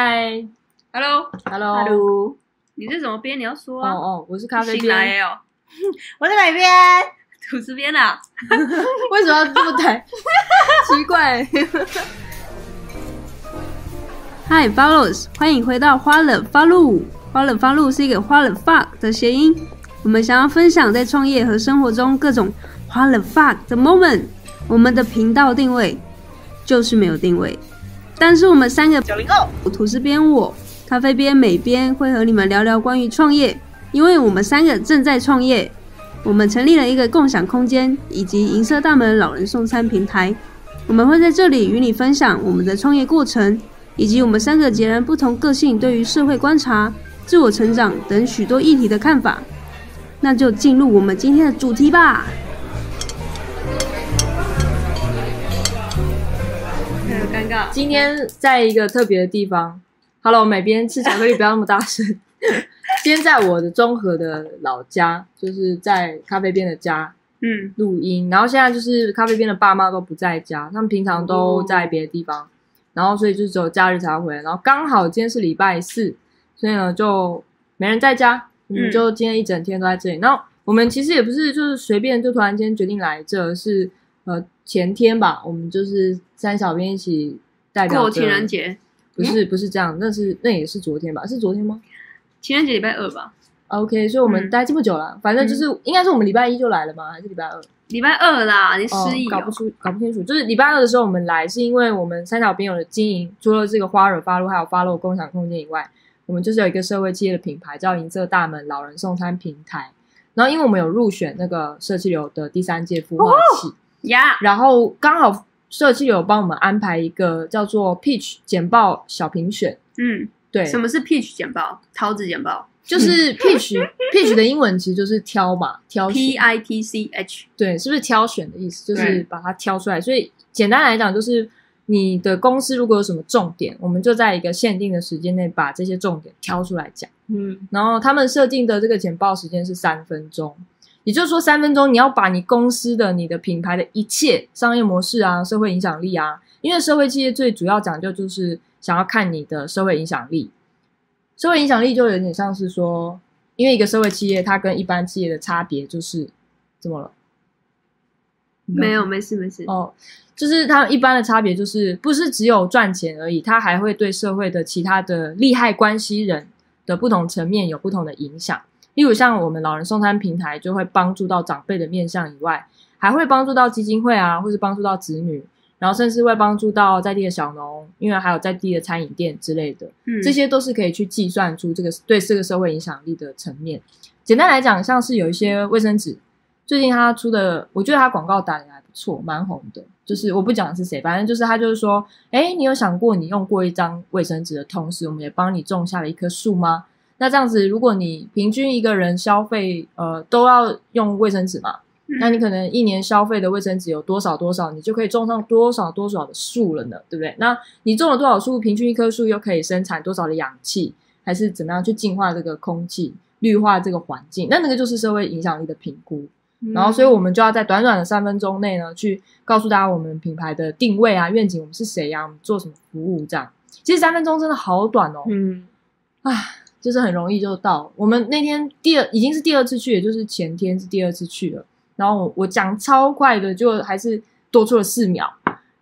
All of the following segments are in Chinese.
嗨，Hello，，Hello，Hello，你是怎么编？你要说哦啊。哦，我是咖啡新边，来哦，我在哪边？吐司边啊。为什么要这么抬？奇怪。Hi follows，欢迎回到花了发露。花了发露是一个花冷 fuck 的谐音，我们想要分享在创业和生活中各种花冷 fuck 的 moment。我们的频道定位就是没有定位，但是我们三个九零后，吐司边我、咖啡边美边会和你们聊聊关于创业，因为我们三个正在创业。我们成立了一个共享空间以及银色大门老人送餐平台，我们会在这里与你分享我们的创业过程，以及我们三个截然不同个性对于社会观察、自我成长等许多议题的看法。那就进入我们今天的主题吧。尴尬。今天在一个特别的地方，Hello，美边吃巧克力不要那么大声。今天在我的中和的老家，就是在咖啡店的家嗯，录音，然后现在就是咖啡店的爸妈都不在家，他们平常都在别的地方，然后所以就只有假日才会回来，然后刚好今天是礼拜四，所以呢就没人在家，我们嗯就今天一整天都在这里。然后我们其实也不是就是随便就突然间决定来这，是呃前天吧，我们就是三小编一起代表过情人，节，不是不是这样，那是那也是昨天吧？是昨天吗情人节礼拜二吧？？OK，所以我们嗯待这么久了，反正就是、应该是我们礼拜一就来了吗？还是礼拜二？礼拜二啦，你哦失忆哦搞不。出，搞不清楚。就是礼拜二的时候我们来，是因为我们三角边有的经营，除了这个花惹发露，还有发露共享空间以外，我们就是有一个社会企业的品牌叫银色大门老人送餐平台。然后因为我们有入选那个社区流的第三届孵化器，呀，然后刚好社气流帮我们安排一个叫做 Peach 简报小评选，嗯，对，什么是 peach 简报？桃子简报就是 Peach Peach 的英文其实就是挑嘛，挑选，P I T C H。对，是不是挑选的意思？就是把它挑出来。所以简单来讲，就是你的公司如果有什么重点，我们就在一个限定的时间内把这些重点挑出来讲。嗯，然后他们设定的这个简报时间是三分钟，也就是说三分钟你要把你公司的、你的品牌的一切商业模式啊、社会影响力啊，因为社会企业最主要讲究就是想要看你的社会影响力。社会影响力就有点像是说，因为一个社会企业它跟一般企业的差别就是怎么了？没有，没事没事。哦，就是它一般的差别就是不是只有赚钱而已，它还会对社会的其他的利害关系人的不同层面有不同的影响。例如像我们老人送餐平台就会帮助到长辈的面向以外，还会帮助到基金会啊，或是帮助到子女，然后甚至会帮助到在地的小农，因为还有在地的餐饮店之类的。嗯，这些都是可以去计算出这个对这个社会影响力的层面。简单来讲，像是有一些卫生纸，最近他出的，我觉得他广告打的还不错，蛮红的。就是我不讲是谁，反正就是他就是说，哎，你有想过你用过一张卫生纸的同时，我们也帮你种下了一棵树吗？那这样子，如果你平均一个人消费，呃，都要用卫生纸嘛，嗯那你可能一年消费的卫生纸有多少多少，你就可以种上多少多少的树了呢，对不对？那你种了多少树，平均一棵树又可以生产多少的氧气，还是怎么样去净化这个空气、绿化这个环境？那那个就是社会影响力的评估。嗯然后，所以我们就要在短短的三分钟内呢，去告诉大家我们品牌的定位啊、愿景，我们是谁呀、我们做什么服务这样。其实三分钟真的好短哦，嗯，唉，就是很容易就到。我们那天第二已经是第二次去，也就是前天是第二次去了。然后我我讲超快的，就还是多出了四秒。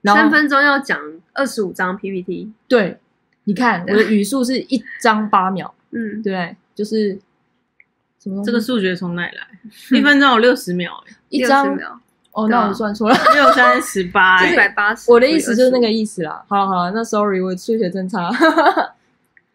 然后三分钟要讲二十五张 PPT。对，你看我的语速是一张八秒，嗯，对？就是什么这个数学从哪里来？一分钟有六十秒，哎60一张秒，哦，那我算错了。六三十八，一哎百八十。我的意思就是那个意思啦。好了好了，那 sorry，我数学真差。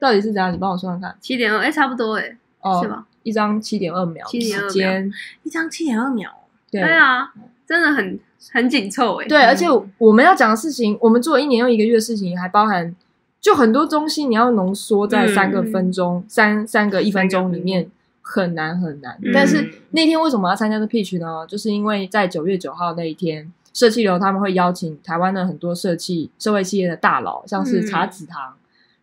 到底是怎样？你帮我算算看。七点二，哎，差不多哎，哦，是吧？一张七点二秒7.2秒时间，一张七点二秒，对对啊，真的很很紧凑哎。对，而且我们要讲的事情，我们做一年又一个月的事情，还包含就很多东西，你要浓缩在三个分钟、三三个一分钟里面，很难很难。嗯但是那天为什么要参加这 pitch 呢？就是因为在九月九号那一天，社企流他们会邀请台湾的很多社企社会企业的大佬，像是嗯茶子堂。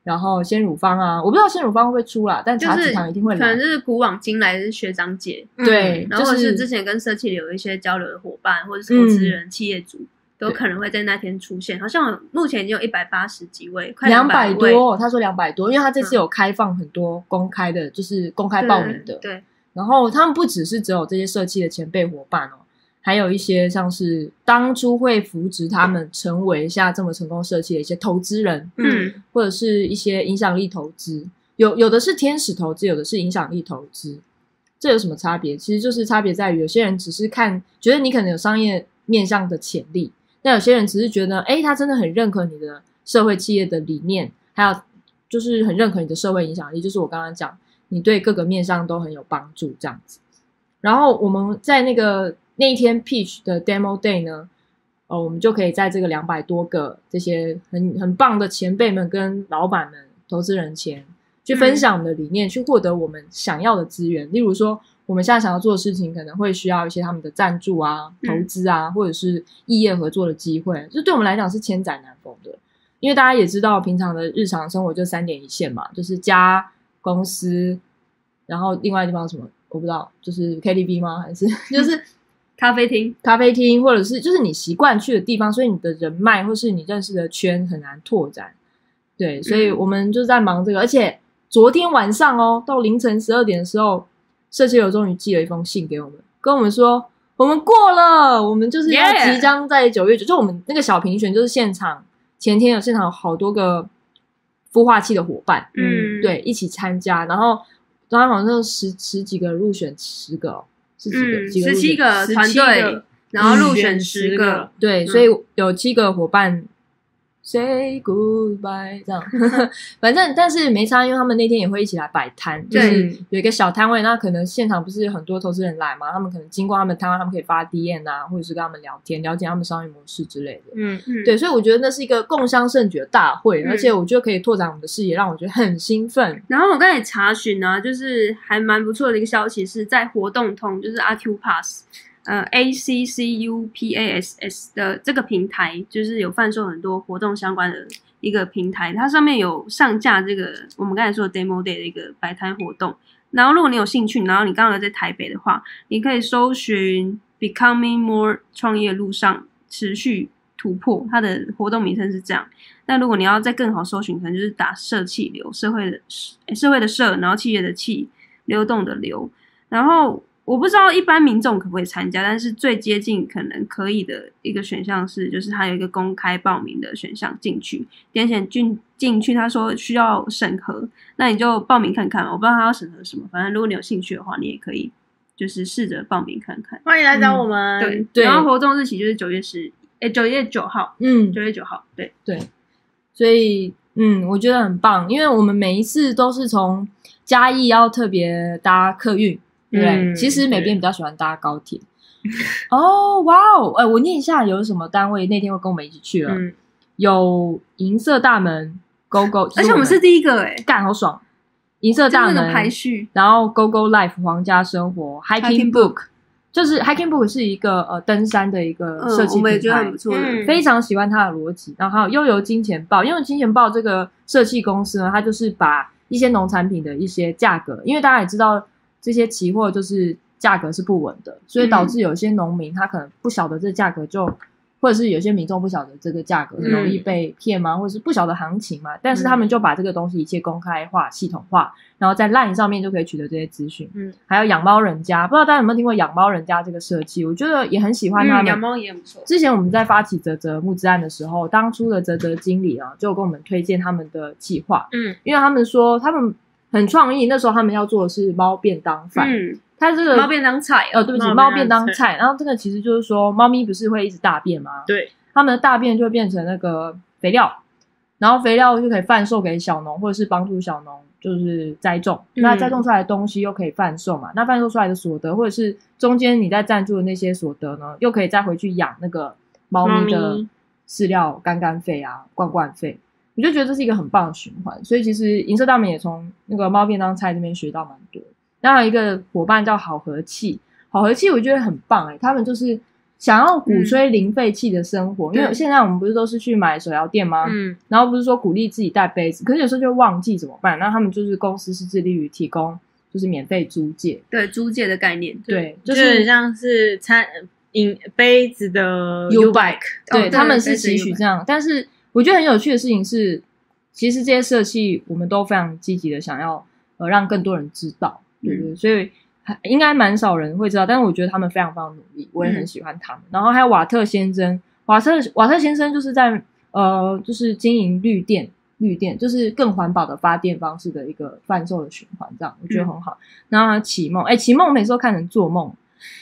然后鲜乳方啊，我不知道鲜乳方会不会出啦，但茶就是子堂一定会来可能。就是古往今来的学长姐，对，然后是是之前跟社企里有一些交流的伙伴，或者是投资人、企业主，都可能会在那天出现。好像目前已经有一百八十几位，快两百百多，他说两百多，因为他这次有开放很多公开的，就是公开报名的。对，然后他们不只是只有这些社企的前辈伙伴哦，还有一些像是当初会扶植他们成为现在这么成功社企的一些投资人，嗯，或者是一些影响力投资，有有的是天使投资，有的是影响力投资，这有什么差别？其实就是差别在于，有些人只是看觉得你可能有商业面向的潜力，那有些人只是觉得，哎，他真的很认可你的社会企业的理念，还有就是很认可你的社会影响力，就是我刚刚讲，你对各个面向都很有帮助这样子。然后我们在那个那一天 Peach 的 Demo Day 呢，呃，我们就可以在这个两百多个这些很很棒的前辈们跟老板们、投资人前，去分享我们的理念，去获得我们想要的资源。例如说，我们现在想要做的事情，可能会需要一些他们的赞助啊、嗯投资啊，或者是异业合作的机会，这对我们来讲是千载难逢的。因为大家也知道，平常的日常生活就三点一线嘛，就是家、公司，然后另外地方什么我不知道，就是 KTV 吗？还是 就是咖啡厅，咖啡厅，或者是就是你习惯去的地方，所以你的人脉或是你认识的圈很难拓展。对，所以我们就在忙这个，而且昨天晚上哦，到凌晨十二点的时候，社区友终于寄了一封信给我们，跟我们说我们过了，我们就是要即将在九月九就我们那个小评选，就是现场前天有现场有好多个孵化器的伙伴，嗯，对，一起参加，然后当然好像十十几个入选十个、哦，是几个？嗯，十七个团队，然后入选嗯十10个，对，嗯所以有七个伙伴 say goodbye 这样，反正但是没差，因为他们那天也会一起来摆摊，就是有一个小摊位，那可能现场不是有很多投资人来嘛，他们可能经过他们摊位，他们可以发 DM 啊，或者是跟他们聊天，了解他们商业模式之类的。嗯，嗯，对，所以我觉得那是一个共襄盛举的大会，嗯而且我觉得可以拓展我们的视野，让我觉得很兴奋。然后我刚才查询呢，就是还蛮不错的一个消息，是在活动通，就是阿 Q Pass，呃 A C C U P A S S 的这个平台，就是有贩售很多活动相关的一个平台，它上面有上架这个我们刚才说的 Demo Day 的一个摆摊活动。然后如果你有兴趣，然后你刚好在台北的话，你可以搜寻 Becoming More 创业路上持续突破，它的活动名称是这样。那如果你要再更好搜寻，可能就是打社气流，社会的诶社会的社，然后企业的气，流动的流。然后我不知道一般民众可不可以参加，但是最接近可能可以的一个选项是，就是它有一个公开报名的选项进去，点选进进去，他说需要审核，那你就报名看看。我不知道他要审核什么，反正如果你有兴趣的话，你也可以就是试着报名看看。欢迎来找我们。对，对然后活动日期就是九月十，哎，九月九号，嗯，九月九号，对，对，所以嗯，我觉得很棒，因为我们每一次都是从嘉义要特别搭客运，对对？嗯其实美编比较喜欢搭高铁。哦，哇哦，哎，我念一下有什么单位那天会跟我们一起去了，嗯，有银色大门、Go Go，而且我们是第一个、诶，干好爽，银色大门排序，然后 Go Go Life 皇家生活 Hiking Book，就是 Hiking Book 是一个呃登山的一个嗯设，计我们也觉得很不错的，嗯非常喜欢它的逻辑。然后还有悠游金钱豹，因为金钱豹这个设计公司呢，它就是把一些农产品的一些价格，因为大家也知道这些期货就是价格是不稳的，所以导致有些农民他可能不晓得这价格就。或者是有些民众不晓得这个价格很容易被骗吗？或者是不晓得行情嘛？但是他们就把这个东西一切公开化、系统化，然后在 LINE 上面就可以取得这些资讯。嗯，还有养猫人家，不知道大家有没有听过养猫人家这个设计？我觉得也很喜欢他嗯，们。养猫也很不错，之前我们在发起泽泽募资案的时候，当初的泽泽经理啊，就跟我们推荐他们的计划，嗯，因为他们说他们很创意，那时候他们要做的是猫便当饭，嗯，它这个猫便当菜呃，哦，对不起，猫猫便便当菜，然后这个其实就是说，猫咪不是会一直大便吗？对，它们的大便就会变成那个肥料，然后肥料就可以贩售给小农，或者是帮助小农就是栽种。嗯那栽种出来的东西又可以贩售嘛？那贩售出来的所得，或者是中间你在赞助的那些所得呢，又可以再回去养那个猫咪的饲料、干干费啊、罐罐费。我就觉得这是一个很棒的循环，所以其实银色大门也从那个猫便当菜这边学到蛮多。然后一个伙伴叫好和气，好和气我觉得很棒哎、他们就是想要鼓吹零废弃的生活，因为对现在我们不是都是去买手摇店吗？嗯，然后不是说鼓励自己带杯子，可是有时候就忘记怎么办？那他们就是公司是致力于提供就是免费租借，对租借的概念，对，就就是是像是餐饮杯子的 U bike，对，对他们是对对期许这样。但是我觉得很有趣的事情是，其实这些社企我们都非常积极的想要呃让更多人知道，对不对？所以还应该蛮少人会知道，但是我觉得他们非常非常努力，我也很喜欢他们。然后还有瓦特先生，瓦特瓦特先生就是在呃就是经营绿电。绿电就是更环保的发电方式的一个贩售的循环，这样我觉得很好。然后启梦，哎，启梦每次都看成做梦，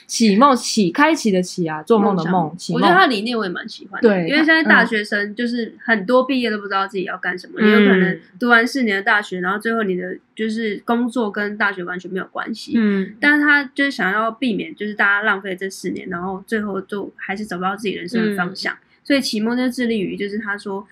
启梦启开启的启啊，做梦的梦，启我觉得他理念我也蛮喜欢的，对因为现在嗯大学生就是很多毕业都不知道自己要干什么，嗯。也有可能读完四年的大学，然后最后你的就是工作跟大学完全没有关系。嗯，但是他就是想要避免，就是大家浪费这四年，然后最后就还是找不到自己人生的方向。所以启梦就致力于，就是他说，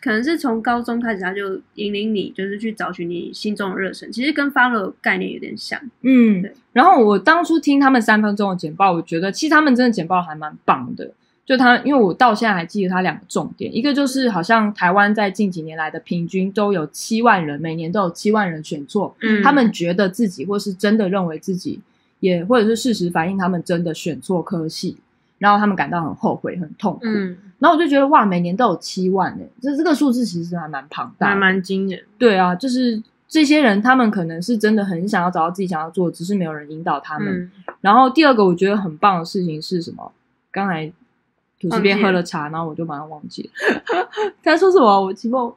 可能是从高中开始，他就引领你，就是去找寻你心中的热忱。其实跟 follow 概念有点像。嗯对，然后我当初听他们三分钟的简报，我觉得其实他们真的简报还蛮棒的。就他，因为我到现在还记得他两个重点，一个就是好像台湾在近几年来的平均都有七万人，每年都有七万人选错，嗯他们觉得自己或是真的认为自己，也或者是事实反映他们真的选错科系，然后他们感到很后悔、很痛苦。嗯，然后我就觉得哇，每年都有七万呢，这这个数字其实还蛮庞大还的。蛮惊人。对啊，就是这些人，他们可能是真的很想要找到自己想要做，只是没有人引导他们。嗯，然后第二个我觉得很棒的事情是什么？刚才土司边喝了茶，然后我就马上忘记了。他说什么？我期末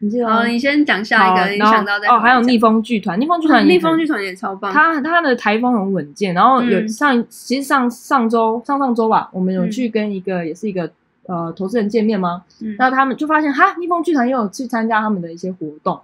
你记得你先讲下一个，你想到再哦，还有 逆逆风剧团，逆风剧团逆风剧团也超棒。它它的台风很稳健，然后有嗯。上、其实上上周上上周吧，我们有嗯。去跟一个、也是一个呃投资人见面吗？嗯。那他们就发现哈，逆风剧团也有去参加他们的一些活动，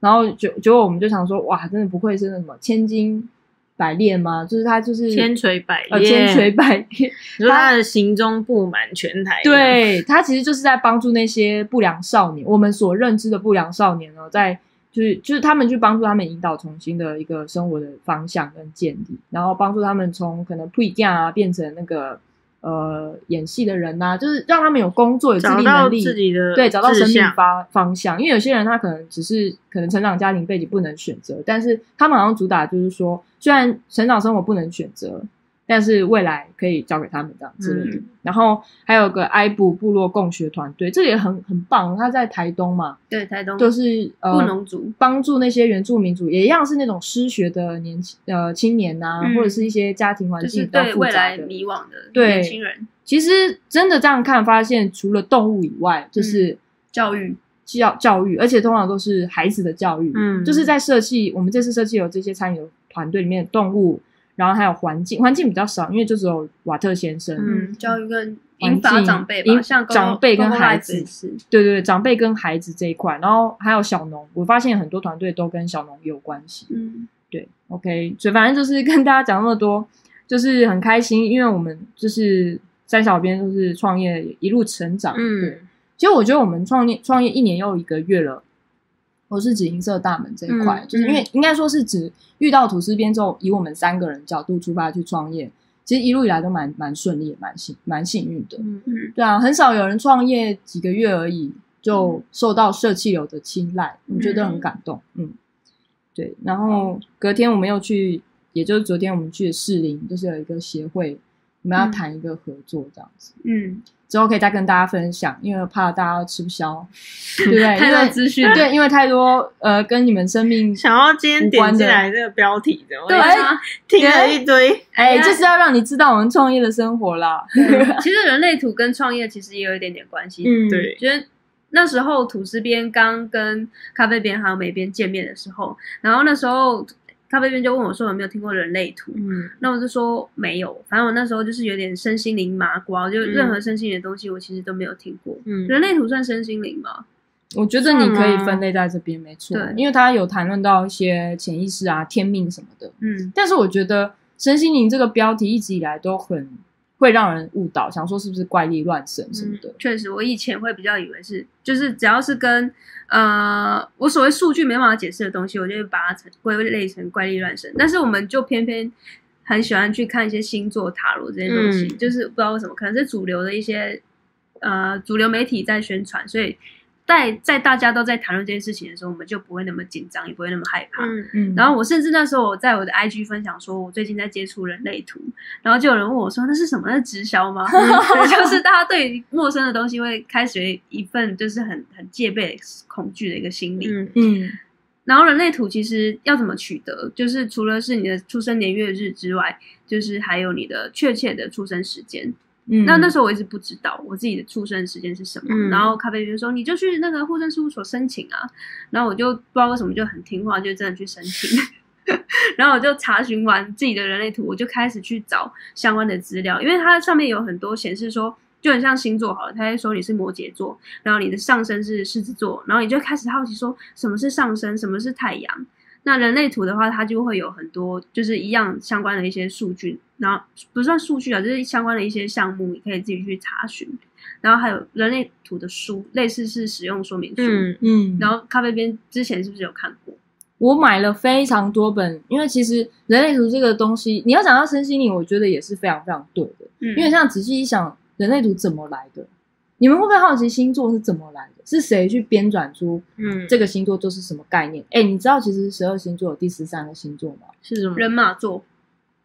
然后就结果我们就想说，哇，真的不愧是那什么千金百炼吗？就是他就是千锤百呃炼，千锤百炼，你说他的行踪布满全台，，对他其实就是在帮助那些不良少年，我们所认知的不良少年呢，在就是就是他们去帮助他们引导重新的一个生活的方向跟建立，然后帮助他们从可能配架啊变成那个呃演戏的人呐、就是让他们有工作有自立能力，自己的对，找到生命方方向。因为有些人他可能只是可能成长家庭背景不能选择，但是他们好像主打就是说，虽然成长生活不能选择，但是未来可以交给他们这样之类的。嗯然后还有个埃布部落共学团队，这也很很棒。他在台东嘛，对台东就是呃布农族，帮助那些原住民族，也一样是那种失学的年轻呃青年呐、嗯或者是一些家庭环境比较对未来复杂的。迷惘的对年轻人其实真的这样看，发现除了动物以外，就是。教育。教教育，而且通常都是孩子的教育，嗯就是在设计我们这次设计有这些参与的团队里面的动物，然后还有环境，环境比较少，因为就只有瓦特先生，嗯，教育跟环引法境长辈吧，引像长辈跟孩子，对对对，长辈跟孩子这一块，然后还有小农，我发现很多团队都跟小农有关系，嗯，对，OK，所以反正就是跟大家讲那么多，就是很开心，因为我们就是三小编就是创业一路成长，嗯对。嗯，其实我觉得我们创业创业一年又一个月了，我是指银色大门这一块，嗯就是因为应该说是指遇到吐司边之后，以我们三个人角度出发去创业，其实一路以来都蛮蛮顺利，也蛮幸蛮幸运的。嗯嗯对啊，很少有人创业几个月而已就受到社气流的青睐，我觉得很感动。嗯，对。然后隔天我们又去，也就是昨天我们去士林，就是有一个协会，我们要嗯谈一个合作这样子。嗯，之后可以再跟大家分享，因为怕大家吃不消，对不对？太多资讯，对，因为太多呃跟你们生命，想要今天点进来这个标题的，我对听了一堆，哎，就是要让你知道我们创业的生活啦。其实人类图跟创业其实也有一点点关系。嗯，对，觉得那时候吐司边刚跟咖啡边还有美边见面的时候，然后那时候咖啡店就问我说有没有听过人类图，嗯，那我就说没有，反正我那时候就是有点身心灵麻瓜，就任何身心灵的东西我其实都没有听过。嗯人类图算身心灵吗？我觉得你可以分类在这边，没错对，因为他有谈论到一些潜意识啊、天命什么的。嗯，但是我觉得身心灵这个标题一直以来都很会让人误导，想说是不是怪力乱神什么的。确实，我以前会比较以为是，就是只要是跟呃我所谓数据没办法解释的东西，我就会把它成归类成怪力乱神。但是我们就偏偏很喜欢去看一些星座、塔罗这些东西，嗯就是不知道为什么，可能是主流的一些呃主流媒体在宣传，所以在在大家都在谈论这件事情的时候，我们就不会那么紧张，也不会那么害怕。嗯嗯，然后我甚至那时候我在我的 IG 分享说，我最近在接触人类图，然后就有人问我说那是什么？那是直销吗？对就是大家对陌生的东西会开始一份就是很很戒备、恐惧的一个心理。嗯嗯然后人类图其实要怎么取得，就是除了是你的出生年月日之外，就是还有你的确切的出生时间。嗯，那那时候我一直不知道我自己的出生时间是什么，嗯然后咖啡就说你就去那个户政事务所申请啊，然后我就不知道为什么就很听话，就真的去申请。然后我就查询完自己的人类图，我就开始去找相关的资料，因为它上面有很多显示说，就很像星座好了，它会说你是摩羯座，然后你的上升是狮子座，然后你就开始好奇说什么是上升，什么是太阳。那人类图的话，它就会有很多就是一样相关的一些数据，然后不算数据啊，就是相关的一些项目，你可以自己去查询。然后还有人类图的书，类似是使用说明书。嗯嗯，然后咖啡边之前是不是有看过？我买了非常多本，因为其实人类图这个东西，你要讲到身心灵，我觉得也是非常非常对的。嗯因为像仔细一想，人类图怎么来的？你们会不会好奇星座是怎么来的？是谁去编撰出嗯，这个星座就是什么概念？哎，你知道其实十二星座有第十三个星座吗？是什么？人马座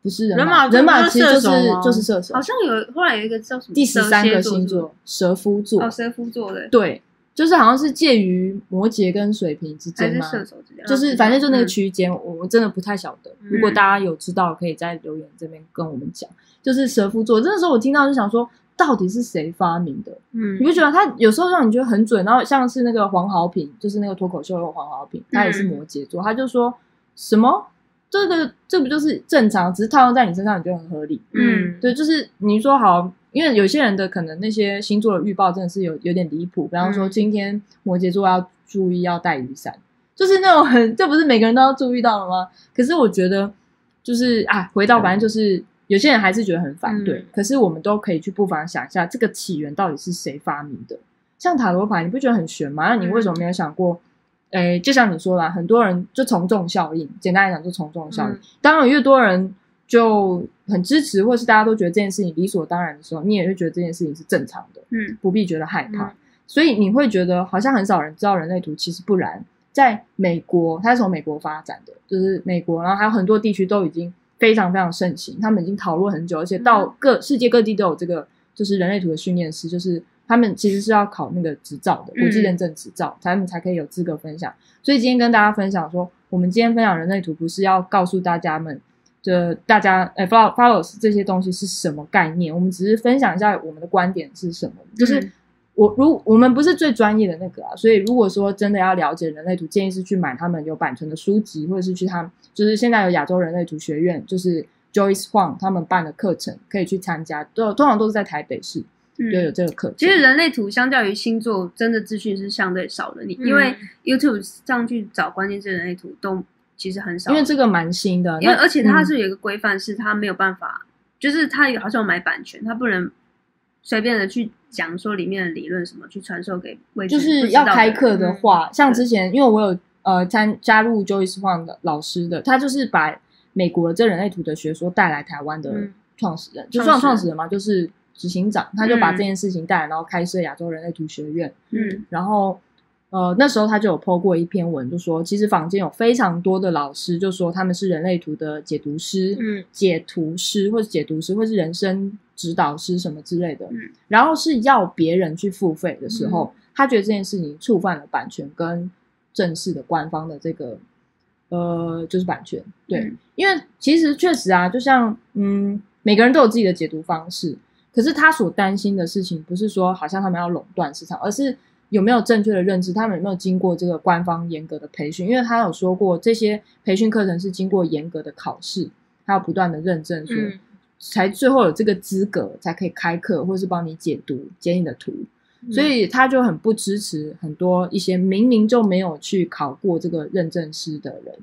不是人人马，人马其实就是射手吗就是射手好，像有后来有一个叫什么第十三个星座蛇夫座哦，蛇夫座的，对，就是好像是介于摩羯跟水瓶之间吗？射手之间，就是反正就那个嗯区间，我我真的不太晓得。如果嗯大家有知道，可以在留言这边跟我们讲。就是蛇夫座，那时候我听到就想说，到底是谁发明的？嗯你不觉得他有时候让你觉得很准？然后像是那个黄豪平，就是那个脱口秀的黄豪平，他也是摩羯座，他就说什么这个这不就是正常，只是套用在你身上，你觉得很合理。嗯，对，就是你说好，因为有些人的可能那些星座的预报真的是有有点离谱，比方说嗯今天摩羯座要注意要带雨伞，就是那种很，这不是每个人都要注意到了吗？可是我觉得就是啊，回到反正就是有些人还是觉得很反对，嗯可是我们都可以去不妨想一下，这个起源到底是谁发明的？像塔罗牌，你不觉得很玄吗？那你为什么没有想过？诶，就像你说啦，很多人就从众效应，简单来讲就从众效应。嗯当然，越多人就很支持，或是大家都觉得这件事情理所当然的时候，你也会觉得这件事情是正常的，嗯不必觉得害怕。嗯所以你会觉得好像很少人知道人类图，其实不然。在美国，它是从美国发展的，就是美国，然后还有很多地区都已经非常非常盛行，他们已经讨论很久，而且到各世界各地都有这个就是人类图的训练师，就是他们其实是要考那个执照的，国际嗯认证执照，他们才可以有资格分享。所以今天跟大家分享说，我们今天分享人类图不是要告诉大家们。的大家，呃，follow follows 这些东西是什么概念？我们只是分享一下我们的观点是什么。就是嗯我如我们不是最专业的那个啊，所以如果说真的要了解人类图，建议是去买他们有版权的书籍，或者是去他们就是现在有亚洲人类图学院，就是 Joyce Huang 他们办的课程可以去参加，都通常都是在台北市就有嗯。这个课程。其实人类图相较于星座，真的资讯是相对少的。你因为 YouTube 上去找关键字人类图都其实很少，因为这个蛮新的，因为而且它嗯是有一个规范，是它没有办法，就是它有好像有买版权，它不能随便的去讲说里面的理论什么，去传授给未知就是要开课的，话，像之前因为我有呃参加入 Joyce Huang 的老师的，他就是把美国这人类图的学说带来台湾的嗯。创始人，就算创始人嘛，就是执行长，他就把嗯。这件事情带来，然后开设亚洲人类图学院，嗯。然后呃那时候他就有 PO 过一篇文，就说其实坊间有非常多的老师就说他们是人类图的解读师，嗯。解读师或者解读师或是人生指导师什么之类的，嗯。然后是要别人去付费的时候，他觉得这件事情触犯了版权跟正式的官方的这个呃就是版权，对，嗯。因为其实确实啊，就像嗯每个人都有自己的解读方式，可是他所担心的事情不是说好像他们要垄断市场，而是有没有正确的认知，他们有没有经过这个官方严格的培训？因为他有说过，这些培训课程是经过严格的考试，还有不断的认证，说、嗯才最后有这个资格才可以开课，或是帮你解读、解你的图。嗯所以他就很不支持很多一些明明就没有去考过这个认证师的人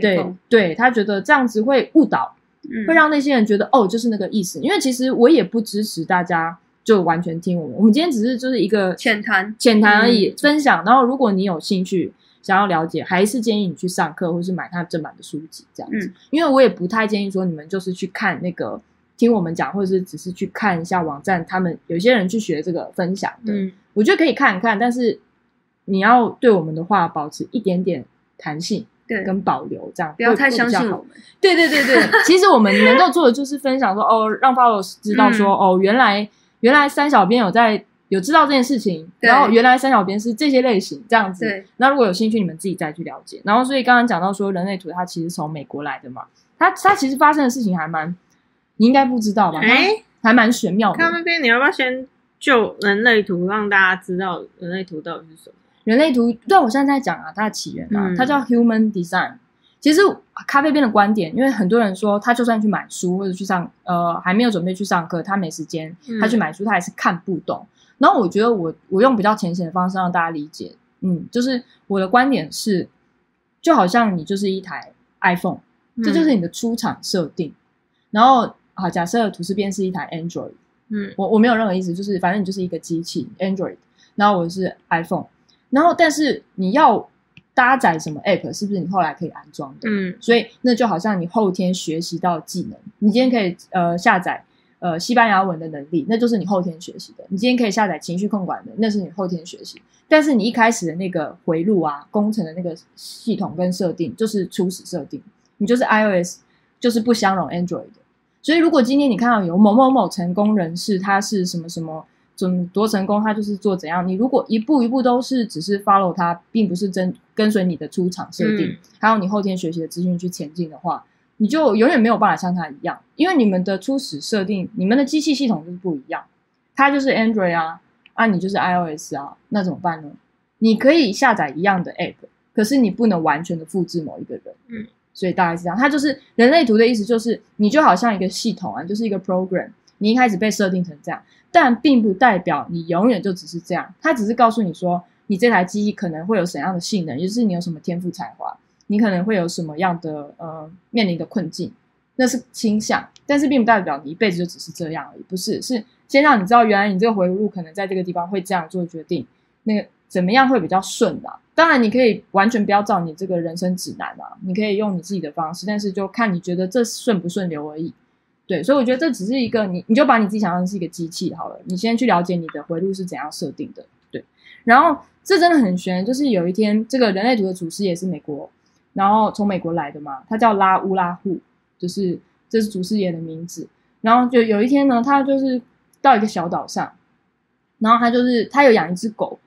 对，对，他觉得这样子会误导，嗯会让那些人觉得哦，就是那个意思。因为其实我也不支持大家就完全听我们，我们今天只是就是一个浅谈浅谈而已，嗯分享。然后如果你有兴趣想要了解，还是建议你去上课或是买他正版的书籍这样子。嗯因为我也不太建议说你们就是去看那个听我们讲，或者是只是去看一下网站，他们有些人去学这个分享的。嗯我觉得可以看一看，但是你要对我们的话保持一点点弹性对，跟保留，这样不要太相信我们。对对对对，其实我们能够做的就是分享说，哦，让 followers 知道说，嗯哦，原来原来三小编有在有知道这件事情，然后原来三小编是这些类型这样子。那如果有兴趣，你们自己再去了解。然后，所以刚刚讲到说，人类图它其实从美国来的嘛，它它其实发生的事情还蛮，你应该不知道吧？它哎，还蛮玄妙的。看那边你要不要先就人类图让大家知道人类图到底是什么？人类图，对我现在在讲啊，它的起源啊，嗯它叫 Human Design。其实咖啡边的观点，因为很多人说，他就算去买书或者去上，呃，还没有准备去上课，他没时间，嗯他去买书，他也是看不懂。然后我觉得我我用比较浅显的方式让大家理解，嗯，就是我的观点是，就好像你就是一台 iPhone，这就是你的出厂设定。然后好，假设图示边是一台 Android，嗯我我没有任何意思，就是反正你就是一个机器 Android，然后我是 iPhone，然后但是你要搭载什么 App，是不是你后来可以安装的？嗯所以那就好像你后天学习到技能，你今天可以呃下载呃西班牙文的能力，那就是你后天学习的；你今天可以下载情绪控管的，那是你后天学习。但是你一开始的那个回路啊，工程的那个系统跟设定，就是初始设定，你就是 iOS，就是不相容 Android 的。所以如果今天你看到有某某某成功人士，他是什么什么怎多成功，他就是做怎样，你如果一步一步都是只是 follow 他，并不是真跟随你的出厂设定，嗯。还有你后天学习的资讯去前进的话，你就永远没有办法像他一样，因为你们的初始设定，你们的机器系统就是不一样，它就是 Android 啊，啊你就是 iOS 啊，那怎么办呢？你可以下载一样的 app，可是你不能完全的复制某一个人，嗯，所以大概是这样，它就是人类图的意思，就是你就好像一个系统啊，就是一个 program，你一开始被设定成这样，但并不代表你永远就只是这样，它只是告诉你说，你这台机器可能会有怎样的性能，也就是你有什么天赋才华，你可能会有什么样的呃面临的困境，那是倾向，但是并不代表你一辈子就只是这样而已，不是，是先让你知道原来你这个回路可能在这个地方会这样做决定，那个怎么样会比较顺啊？当然，你可以完全不要照你这个人生指南啊，你可以用你自己的方式，但是就看你觉得这顺不顺流而已。对，所以我觉得这只是一个你，你就把你自己想象是一个机器好了，你先去了解你的回路是怎样设定的。对，然后这真的很悬，就是有一天这个人类图的祖师也是美国，然后从美国来的嘛，他叫拉乌拉户，就是这是祖师爷的名字。然后就有一天呢，他就是到一个小岛上，然后他就是他有养一只狗，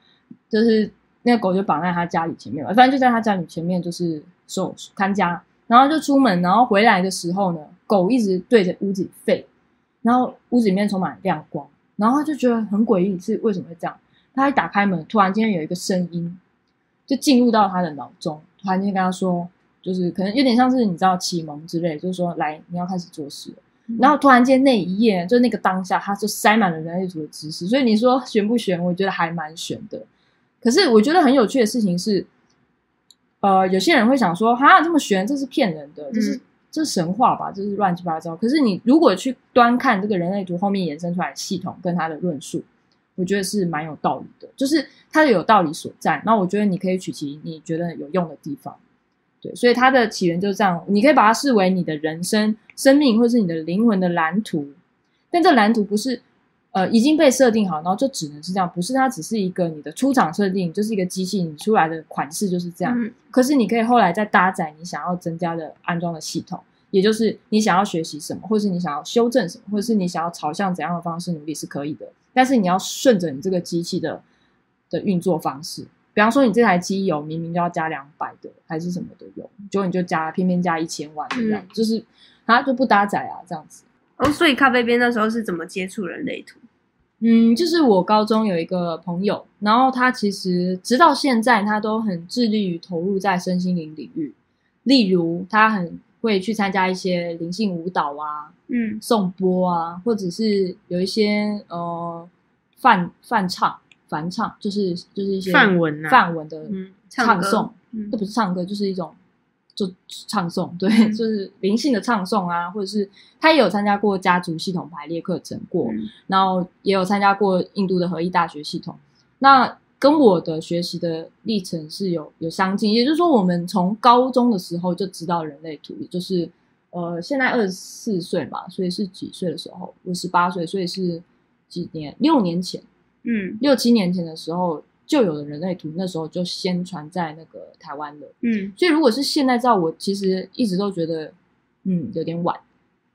就是那个狗就绑在他家里前面嘛，反正就在他家里前面就是守看家，然后就出门，然后回来的时候呢，狗一直对着屋子吠，然后屋子里面充满亮光，然后他就觉得很诡异，是为什么会这样？他一打开门，突然间有一个声音就进入到他的脑中，突然间跟他说，就是可能有点像是你知道启蒙之类，就是说来你要开始做事了。然后突然间那一夜，就那个当下，他就塞满了人类图的知识，所以你说悬不悬？我觉得还蛮悬的。可是我觉得很有趣的事情是，呃，有些人会想说，哈，这么悬，这是骗人的，这是、这是神话吧，这是乱七八糟。可是你如果去端看这个人类图后面衍生出来的系统跟它的论述，我觉得是蛮有道理的，就是它的有道理所在。那我觉得你可以取其你觉得有用的地方。对，所以它的起源就是这样，你可以把它视为你的人生、生命或是你的灵魂的蓝图，但这蓝图不是呃已经被设定好，然后就只能是这样，不是它只是一个你的出厂设定，就是一个机器，你出来的款式就是这样。嗯可是你可以后来再搭载你想要增加的安装的系统，也就是你想要学习什么，或是你想要修正什么，或者是你想要朝向怎样的方式努力是可以的，但是你要顺着你这个机器的的运作方式。比方说，你这台机油明明就要加两百的，还是什么的油，结果你就加偏偏加一千万这样，嗯就是它就不搭载啊，这样子。哦，所以咖啡边那时候是怎么接触人类图？嗯，就是我高中有一个朋友，然后他其实直到现在，他都很致力于投入在身心灵领域，例如他很会去参加一些灵性舞蹈啊、嗯颂钵啊，或者是有一些呃泛泛唱、梵唱，就是就是一些梵文啊梵文的嗯唱诵，嗯这不是唱歌，就是一种就唱诵，对，嗯就是灵性的唱诵啊，或者是他也有参加过家族系统排列课程过，嗯然后也有参加过印度的合一大学系统。那跟我的学习的历程是有有相近，也就是说，我们从高中的时候就知道人类图，也就是呃，现在二十四岁嘛，所以是几岁的时候？我十八岁，所以是几年？六年前，嗯六七年前的时候就有的人类图那时候就先传在那个台湾了。嗯，所以如果是现在照，我其实一直都觉得，嗯，有点晚。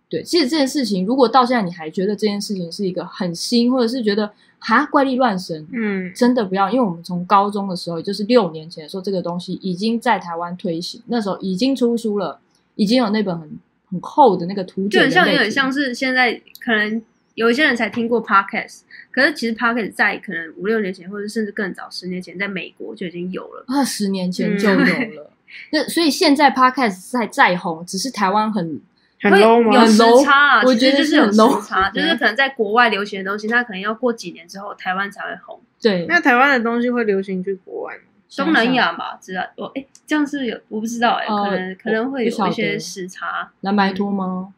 对，其实这件事情，如果到现在你还觉得这件事情是一个很新，或者是觉得哈怪力乱神，嗯，真的不要，因为我们从高中的时候，也就是六年前的时候，这个东西已经在台湾推行，那时候已经出书了，已经有那本很很厚的那个图就很像，有点像是现在可能有一些人才听过 podcast，可是其实 podcast 在可能五六年前，或者甚至更早十年前，在美国就已经有了。二十年前嗯就有了。那所以现在 podcast 在再红，只是台湾很很会 low 吗？有时 low，差啊，我觉得就是是有时差，就是可能在国外流行的东西，它可能要过几年之后，台湾才会红。对那台湾的东西会流行去国外吗？东南亚吧，知道我哎，这样是有我不知道哎，呃可能可能会有一些时差。蓝白拖吗？嗯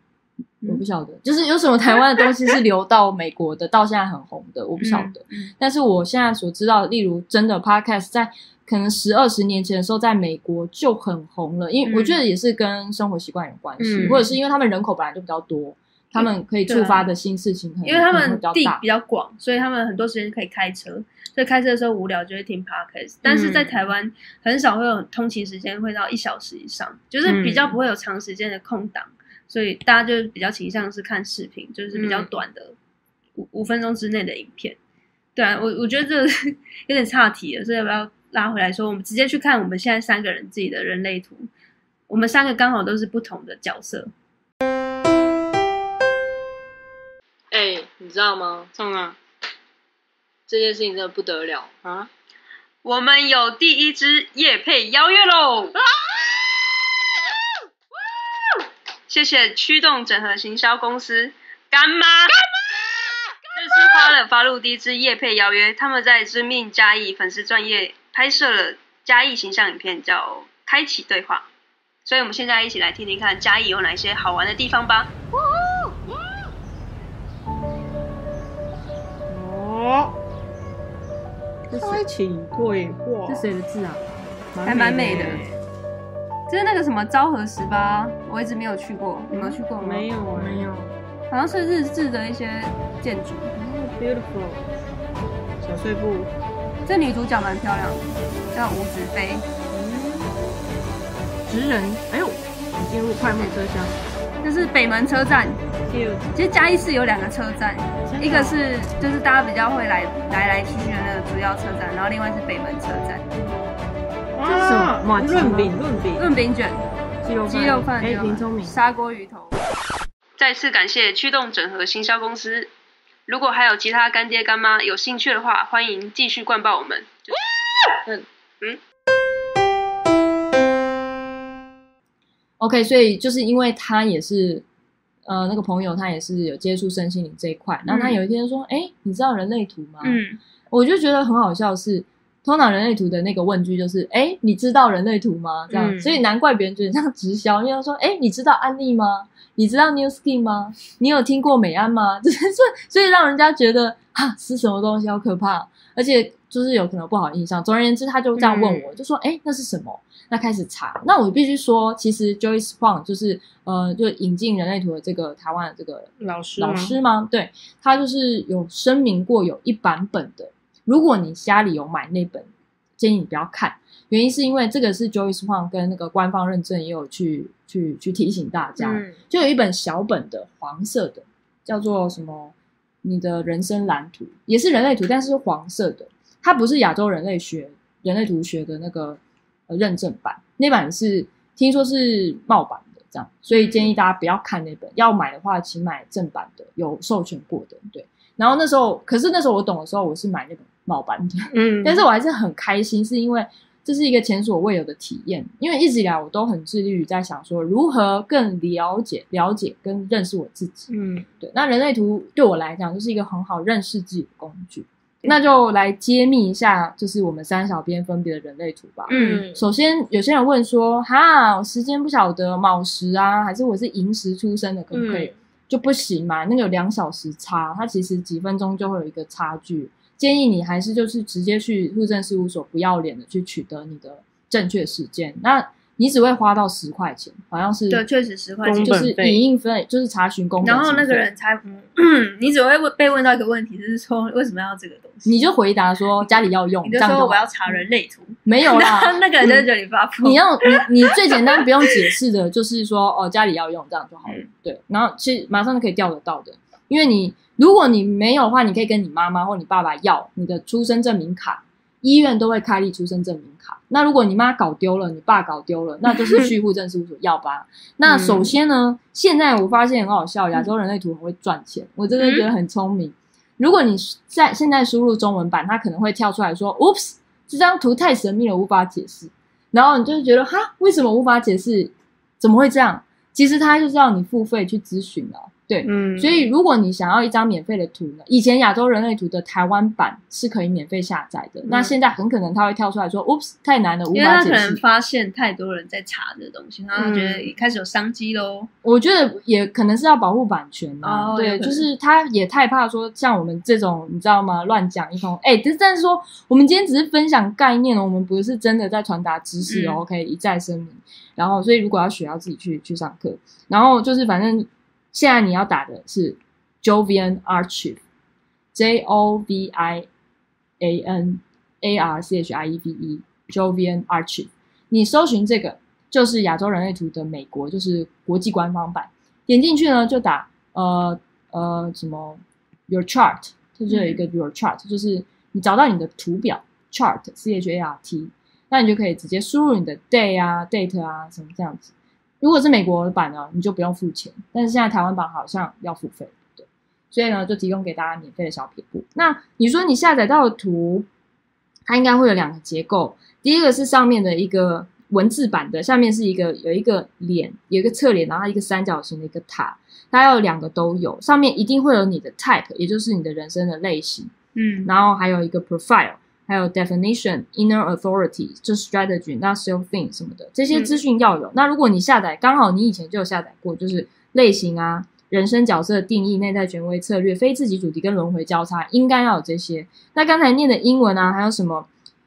我不晓得，就是有什么台湾的东西是流到美国的，到现在很红的，我不晓得。嗯。但是我现在所知道的，例如真的 podcast 在可能十二十年前的时候，在美国就很红了，因为嗯我觉得也是跟生活习惯有关系，嗯。或者是因为他们人口本来就比较多，他们可以触发的新事情因为他们地比较大比。较广，所以他们很多时间可以开车，所以开车的时候无聊就会听 podcast。但是在台湾很少会有通勤时间会到一小时以上，就是比较不会有长时间的空档，所以大家就比较倾向是看视频，就是比较短的五五分钟之内的影片。对啊，我我觉得这 有点岔题了，所以要不要拉回来说，我们直接去看我们现在三个人自己的人类图，我们三个刚好都是不同的角色。哎、你知道吗？中了这件事情真的不得了。啊！我们有第一支夜配邀约喽！谢谢驱动整合行销公司干妈，干妈，这次花了发露第一支夜配邀约，他们在知命嘉义粉丝专业拍摄了嘉义形象影片，叫《开启对话》。所以我们现在一起来听听看嘉义有哪些好玩的地方吧。哦，开启对话，这谁的字啊？还蛮美的就是那个什么昭和十八，我一直没有去过，你们有去过吗？没有啊没有。好像是日治的一些建筑。，beautiful，小碎步，这女主角蛮漂亮的，叫吴子飞。嗯。直人，哎呦，你进入快木车厢这是北门车站。，cute，其实嘉义市有两个车站，一个是就是大家比较会来来来去去的那个主要车站，然后另外是北门车站。哇这是什么马吉吗润饼，润饼，润饼卷、鸡肉鸡肉饭、哎，林聪明。砂锅鱼头。再次感谢驱动整合行销公司。如果还有其他干爹干妈有兴趣的话，欢迎继续灌爆我们。嗯嗯，OK，所以就是因为他也是，呃，那个朋友他也是有接触身心灵这一块，然后他有一天说，哎、你知道人类图吗？嗯，我就觉得很好笑是。通常人类图的那个问句就是，哎，你知道人类图吗？这样，嗯所以难怪别人觉得像直销，因为他说，哎，你知道安利吗？你知道 New Skin 吗？你有听过美安吗？就是所以 所以让人家觉得啊是什么东西，好可怕，而且就是有可能不好印象。总而言之，他就这样问我，就说，哎，那是什么？那开始查，那我必须说，其实 Joyce Huang 就是呃，就引进人类图的这个台湾的这个老师老师吗？对，他就是有声明过有一版本的，如果你家里有买那本，建议你不要看，原因是因为这个是 Joyce Huang 跟那个官方认证也有去去去提醒大家，嗯。就有一本小本的黄色的，叫做什么？你的人生蓝图也是人类图，但是是黄色的，它不是亚洲人类学人类图学的那个呃认证版，那版是听说是冒版的这样，所以建议大家不要看那本，要买的话请买正版的，有授权过的。对，然后那时候，可是那时候我懂的时候，我是买那本冒版的，嗯，但是我还是很开心，是因为这是一个前所未有的体验。因为一直以来我都很致力于在想说，如何更了解、了解跟认识我自己。嗯对，那人类图对我来讲就是一个很好认识自己的工具。那就来揭秘一下，就是我们三小编分别的人类图吧。嗯，首先，有些人问说：“哈，我时间不晓得卯时啊，还是我是寅时出生的，可不可以？”嗯就不行嘛，那个有两小时差，它其实几分钟就会有一个差距。建议你还是就是直接去户政事务所，不要脸的去取得你的正确时间。那你只会花到十块钱，好像是对，确实十块钱。就是影印费，就是查询公本然后那个人才，嗯，你只会问被问到一个问题，就是说为什么要这个东西？你就回答说家里要用，你就说我要查人类图，没有啦，那个人就觉得你发疯。你要你你最简单不用解释的，就是说哦家里要用这样就好了。嗯对，然后其实马上就可以调得到的，因为你如果你没有的话，你可以跟你妈妈或你爸爸要你的出生证明卡，医院都会开立出生证明卡。那如果你妈搞丢了，你爸搞丢了，那就是去户政事务所要吧。那首先呢，现在我发现很好笑，亚洲人类图很会赚钱，我真的觉得很聪明。如果你在现在输入中文版，它可能会跳出来说：“Oops，这张图太神秘了，无法解释。”然后你就会觉得哈，为什么无法解释？怎么会这样？其实它就是要你付费去咨询啊。对，嗯，所以如果你想要一张免费的图呢，以前亚洲人类图的台湾版是可以免费下载的，那现在很可能它会跳出来说：“Oops，太难了，无因为他可能法解释。发现太多人在查这个东西，然后他觉得开始有商机喽。”我觉得也可能是要保护版权哦有可能就是他也太怕说像我们这种你知道吗？乱讲一通，哎，但是说我们今天只是分享概念哦，我们不是真的在传达知识哦、嗯 OK，一再声明。然后，所以如果要学，要自己去去上课。然后就是反正现在你要打的是 Jovian Archive，J O V I A N A R C H I E V E Jovian Archive。你搜寻这个就是亚洲人类图的美国，就是国际官方版。点进去呢，就打呃呃什么 Your Chart，它就有一个 Your Chart，、就是你找到你的图表 Chart C H A R T，那你就可以直接输入你的 Day 啊 Date 啊什么这样子。如果是美国版呢，你就不用付钱，但是现在台湾版好像要付费，对，所以呢就提供给大家免费的小撇步。那你说你下载到的图，它应该会有两个结构，第一个是上面的一个文字版的，下面是一个有一个脸，有一个侧脸，然后一个三角形的一个塔，它要两个都有，上面一定会有你的 type，也就是你的人生的类型，嗯，然后还有一个 profile，还有 definition、inner authority，就是 strategy、那 self thing 什么的，这些资讯要有。那如果你下载，刚好你以前就有下载过，就是类型啊、人生角色定义、内在权威策略、非自己主题跟轮回交叉，应该要有这些。那刚才念的英文啊，还有什么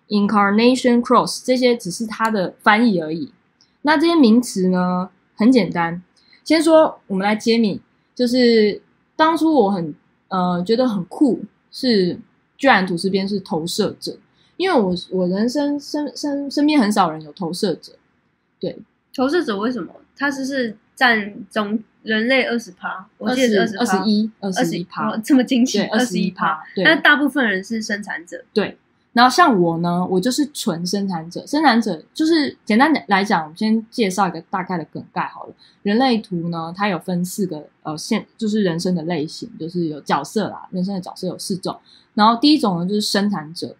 incarnation cross 这些，只是它的翻译而已。那这些名词呢，很简单。先说，我们来揭秘，就是当初我很呃觉得很酷，是居然吐司边是投射者，因为我我人生身身身边很少人有投射者，对，投射者为什么？他是是占总人类二十趴，我记得是十二十一二二十一趴哦，，这么惊奇，对，二十一趴，对，那大部分人是生产者，对，然后像我呢，我就是纯生产者。生产者就是简单的来讲，我先介绍一个大概的梗概好了。人类图呢，它有分四个呃现，就是人生的类型，就是有角色啦，人生的角色有四种。然后第一种呢就是生产者，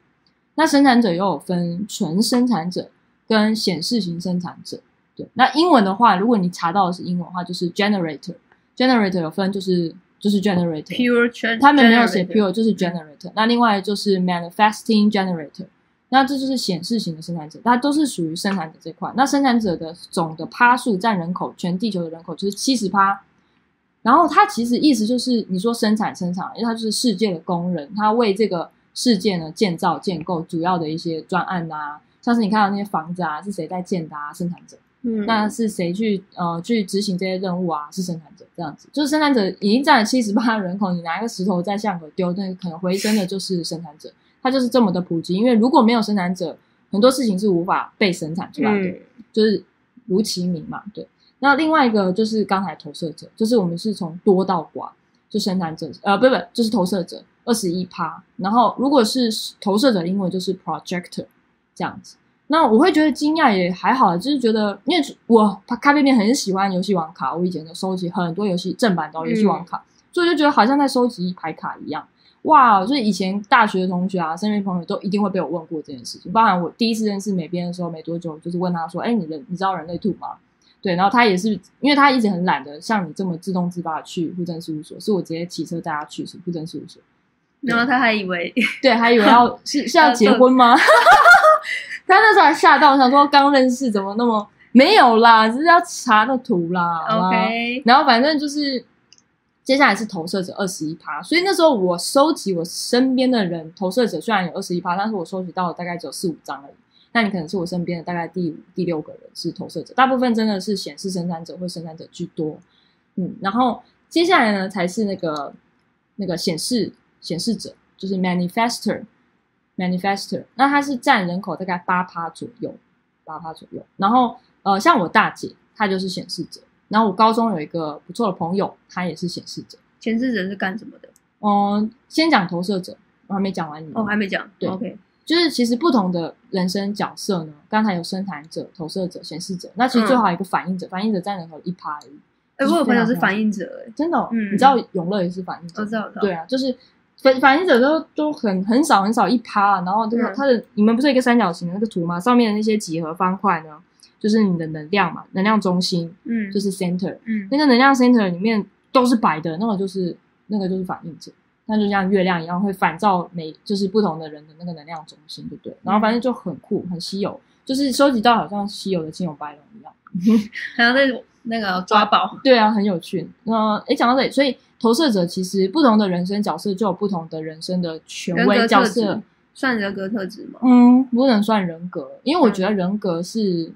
那生产者又有分纯生产者跟显示型生产者。对，那英文的话，如果你查到的是英文的话，就是 generator。generator 有分就是就是 generator。他们没有写 pure，就是 generator。那另外就是 manifesting generator，那这就是显示型的生产者，它都是属于生产者这块。那生产者的总的趴数占人口，全地球的人口就是七十趴。然后它其实意思就是，你说生产生产，因为它就是世界的工人，他为这个世界呢建造建构主要的一些专案啊，像是你看到那些房子啊，是谁在建的啊？生产者。嗯，那是谁去呃去执行这些任务啊？是生产者这样子，就是生产者已经占了七十八人口，你拿一个石头在巷口丢，那可能回声的就是生产者，它就是这么的普及。因为如果没有生产者，很多事情是无法被生产出来的，嗯就是如其名嘛，对。那另外一个就是刚才投射者，就是我们是从多到寡，就生产者呃不不就是投射者二十一趴，然后如果是投射者，英文就是 projector 这样子。那我会觉得惊讶也还好，就是觉得因为我咖啡店很喜欢游戏王卡，我以前就收集很多游戏正版的游戏王卡，所以就觉得好像在收集一排卡一样。哇！就是以前大学的同学啊，身边朋友都一定会被我问过这件事情。包含我第一次认识美编的时候没多久，就是问他说：“哎，你的你知道人类图吗？”对，然后他也是，因为他一直很懒得像你这么自动自发的去户政事务所，是我直接骑车带他去户政事务所。然后他还以为对，还以为要 是是要结婚吗？他那时候还吓到，我想说刚认识怎么那么没有啦，只是要查那图啦。OK，然后反正就是接下来是投射者二十一趴，所以那时候我收集我身边的人投射者虽然有二十一趴，但是我收集到的大概只有四五张而已。那你可能是我身边的大概第五、第六个人是投射者，大部分真的是显示生产者或生产者居多。嗯，然后接下来呢才是那个那个显示显示者，就是 manifester manifester，那它是占人口大概八趴左右，八趴左右。然后呃，像我大姐，她就是显示者。然后我高中有一个不错的朋友，他也是显示者。显示者是干什么的？嗯，先讲投射者，我还没讲完你。哦，还没讲。对，OK，就是其实不同的人生角色呢，刚才有生产者、投射者、显示者，那其实最好一个反应者，反应者占人口一趴而已。哎，我有朋友是反应者，哎，真的哦、嗯你知道永乐也是反应者，知道。对啊，就是反反应者都都很很少很少一趴，然后这个嗯它的、你们不是一个三角形的那个图吗？上面的那些几何方块呢，就是你的能量嘛，能量中心嗯，就是 center，嗯那个能量 center 里面都是白的，那个就是那个就是反应者，那就像月亮一样会反照每就是不同的人的那个能量中心，对不对？然后反正就很酷，很稀有，就是收集到好像稀有的金融白龙一样。还要在那个抓宝。对啊，很有趣。那诶，讲到这里，所以投射者其实不同的人生角色就有不同的人生的权威角色。算人格特质吗？嗯，不能算人格，因为我觉得人格是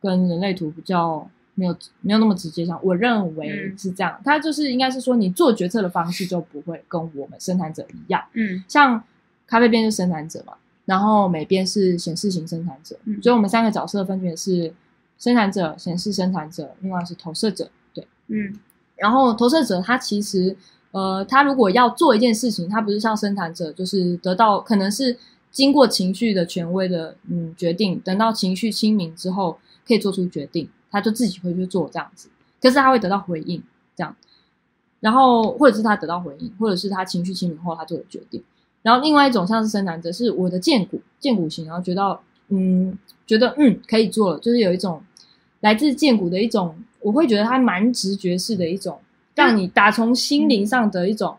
跟人类图比较没有没有那么直接上。我认为嗯是这样，它就是应该是说你做决策的方式就不会跟我们生产者一样。嗯像咖啡边是生产者嘛，然后美边是显示型生产者，嗯所以我们三个角色分别是生产者、显示生产者，另外是投射者。对，嗯然后投射者他其实呃，他如果要做一件事情，他不是像生产者，就是得到可能是经过情绪的权威的嗯决定，等到情绪清明之后可以做出决定，他就自己会去做这样子，可是他会得到回应这样，然后或者是他得到回应，或者是他情绪清明后他做的决定。然后另外一种像是生产者，是我的荐股荐股型，然后觉得嗯觉得嗯可以做了，就是有一种来自荐股的一种，我会觉得它蛮直觉式的一种，让你打从心灵上的一种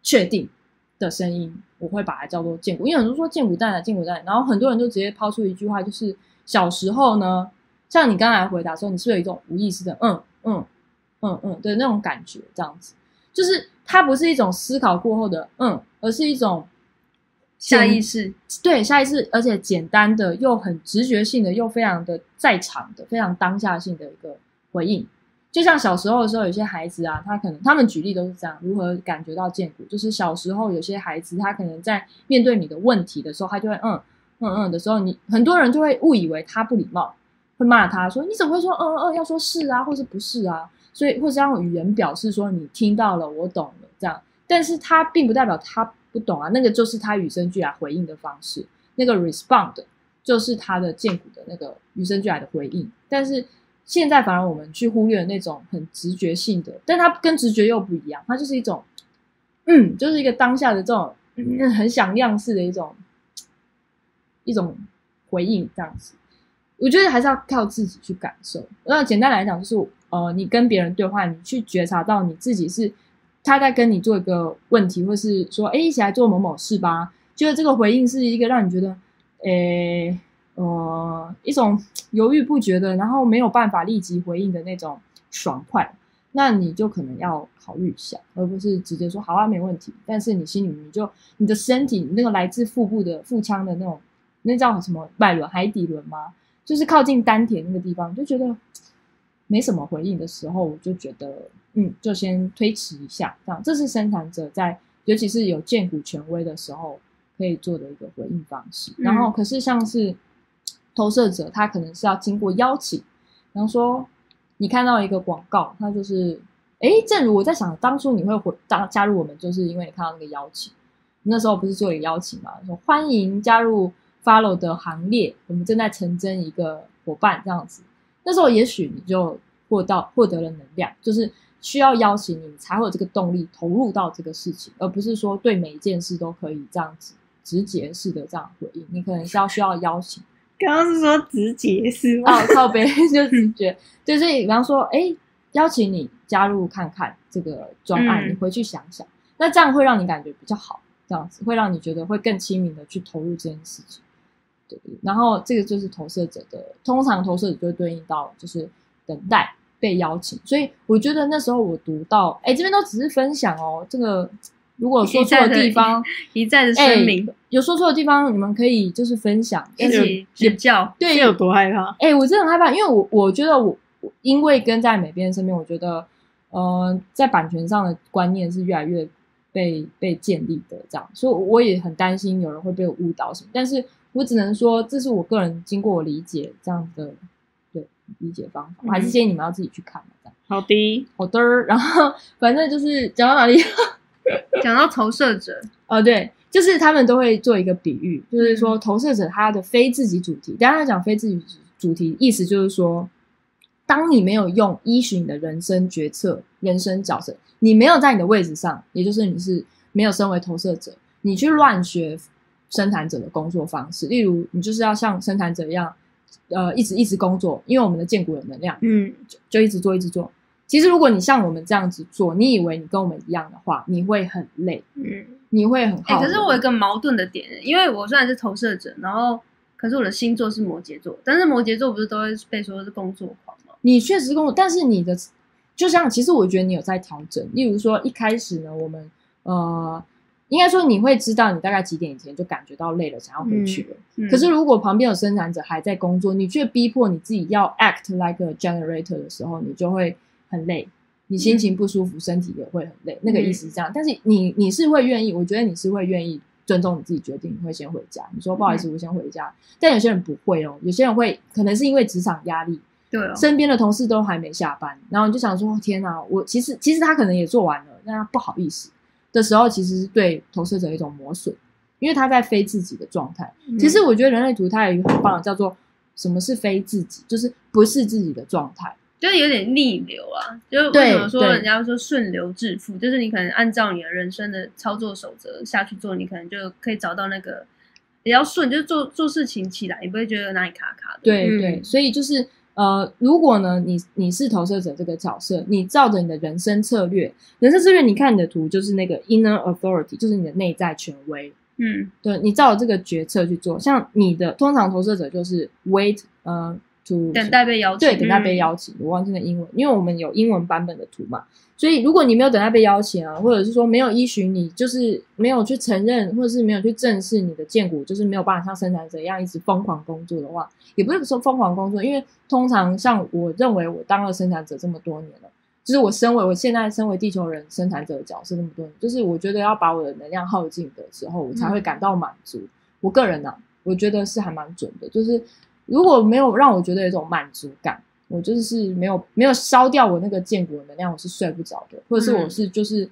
确定的声音，我会把它叫做荐股。因为很多人说荐股蛋啊荐股蛋，然后很多人就直接抛出一句话，就是小时候呢，像你刚才回答说，你是不是有一种无意识的嗯嗯嗯嗯的那种感觉，这样子，就是它不是一种思考过后的嗯，而是一种下意识。对下意识，而且简单的又很直觉性的，又非常的在场的，非常当下性的一个回应。就像小时候的时候，有些孩子啊，他可能他们举例都是这样，如何感觉到建骨，就是小时候有些孩子，他可能在面对你的问题的时候，他就会嗯嗯嗯的时候，你很多人就会误以为他不礼貌，会骂他说你怎么会说嗯嗯嗯，要说是啊，或是不是啊，所以或是用语言表示说你听到了，我懂了这样，但是他并不代表他不懂啊，那个就是他与生俱来回应的方式，那个 respond 就是他的建骨的那个与生俱来的回应，但是现在反而我们去忽略那种很直觉性的，但它跟直觉又不一样，它就是一种，嗯，就是一个当下的这种、嗯、很响亮式的一种一种回应，这样子。我觉得还是要靠自己去感受。那简单来讲，就是呃，你跟别人对话，你去觉察到你自己是他在跟你做一个问题，或是说，哎，一起来做某某事吧。就是这个回应是一个让你觉得，诶，呃，一种犹豫不决的，然后没有办法立即回应的那种爽快，那你就可能要考虑一下，而不是直接说好啊，没问题。但是你心里你就你的身体那个来自腹部的腹腔的那种，那叫什么脉轮、海底轮吗？就是靠近丹田那个地方，就觉得没什么回应的时候，我就觉得嗯，就先推迟一下，这样这是生产者在尤其是有荐股权威的时候可以做的一个回应方式。然后可是像是投射者，他可能是要经过邀请，比方说你看到一个广告，他就是诶，正如我在想，当初你会回加加入我们，就是因为你看到那个邀请，那时候不是做一个邀请嘛，说欢迎加入。follow 的行列，我们正在成真一个伙伴这样子。那时候也许你就获到获得了能量，就是需要邀请你，才会有这个动力投入到这个事情，而不是说对每一件事都可以这样子直接式的这样回应。你可能是要需要邀请。刚刚是说直接是吗？哦，靠背 就直觉。对，所以比方说，哎，邀请你加入看看这个专案，嗯你回去想想，那这样会让你感觉比较好，这样子会让你觉得会更亲民的去投入这件事情。对，然后这个就是投射者的，通常投射者就会对应到就是等待被邀请，所以我觉得那时候我读到，哎，这边都只是分享哦，这个如果说错的地方，一再的哎声明，有说错的地方，你们可以就是分享。一起指教。对，是有多害怕？哎、我真的很害怕，因为我我觉得我我因为跟在美编身边，我觉得呃，在版权上的观念是越来越被被建立的，这样，所以我也很担心有人会被我误导什么。但是我只能说，这是我个人经过我理解这样的对理解方法，我还是建议你们要自己去看这样。好的，好的，然后反正就是讲到哪里？讲到投射者，哦，对，就是他们都会做一个比喻，就是说投射者他的非自己主题。等一下讲非自己主题，意思就是说，当你没有用依循你的人生决策、人生角色，你没有在你的位置上，也就是你是没有身为投射者，你去乱学生产者的工作方式，例如你就是要像生产者一样，呃，一直一直工作，因为我们的建骨有能量，嗯，就就一直做一直做。其实如果你像我们这样子做，你以为你跟我们一样的话，你会很累，嗯，你会很哎、耗能。可是我有一个矛盾的点，因为我虽然是投射者，然后可是我的星座是摩羯座，但是摩羯座不是都会被说是工作狂吗？你确实工作，但是你的就像其实我觉得你有在调整。例如说一开始呢，我们呃，应该说你会知道你大概几点以前就感觉到累了，想要回去了。嗯可是如果旁边有生产者还在工作，你却逼迫你自己要 act like a generator 的时候，你就会很累。你心情不舒服，身体也会很累，那个意思是这样。但是你你是会愿意，我觉得你是会愿意尊重你自己决定，你会先回家。你说不好意思，我先回家。但有些人不会哦，有些人会，可能是因为职场压力，对哦，身边的同事都还没下班，然后你就想说：天哪，我其实其实他可能也做完了，但他不好意思的时候，其实是对投射者一种磨损，因为他在非自己的状态。嗯其实我觉得人类图它有一个很棒的叫做什么是非自己，就是不是自己的状态。就是有点逆流啊，就是为什么说人家说顺流致富，就是你可能按照你的人生的操作守则下去做，你可能就可以找到那个比较顺，就是做做事情起来，你不会觉得哪里卡卡的。嗯对对，所以就是呃，如果呢，你你是投射者这个角色，你照着你的人生策略，人生策略，你看你的图就是那个 inner authority，就是你的内在权威。嗯对你照着这个决策去做，像你的通常投射者就是 wait，呃，to 等待被邀请，对，等待被嗯邀请。我忘记了英文，因为我们有英文版本的图嘛，所以如果你没有等待被邀请啊，或者是说没有依循你，就是没有去承认，或者是没有去正视你的荐股，就是没有办法像生产者一样一直疯狂工作的话，也不是说疯狂工作，因为通常像我认为我当了生产者这么多年了。就是我身为我现在身为地球人生产者的角色那么多年，就是我觉得要把我的能量耗尽的时候，我才会感到满足。我个人呢、我觉得是还蛮准的。就是如果没有让我觉得有一种满足感，我就是是没有没有烧掉我那个建国的能量，我是睡不着的，或者是我是就是、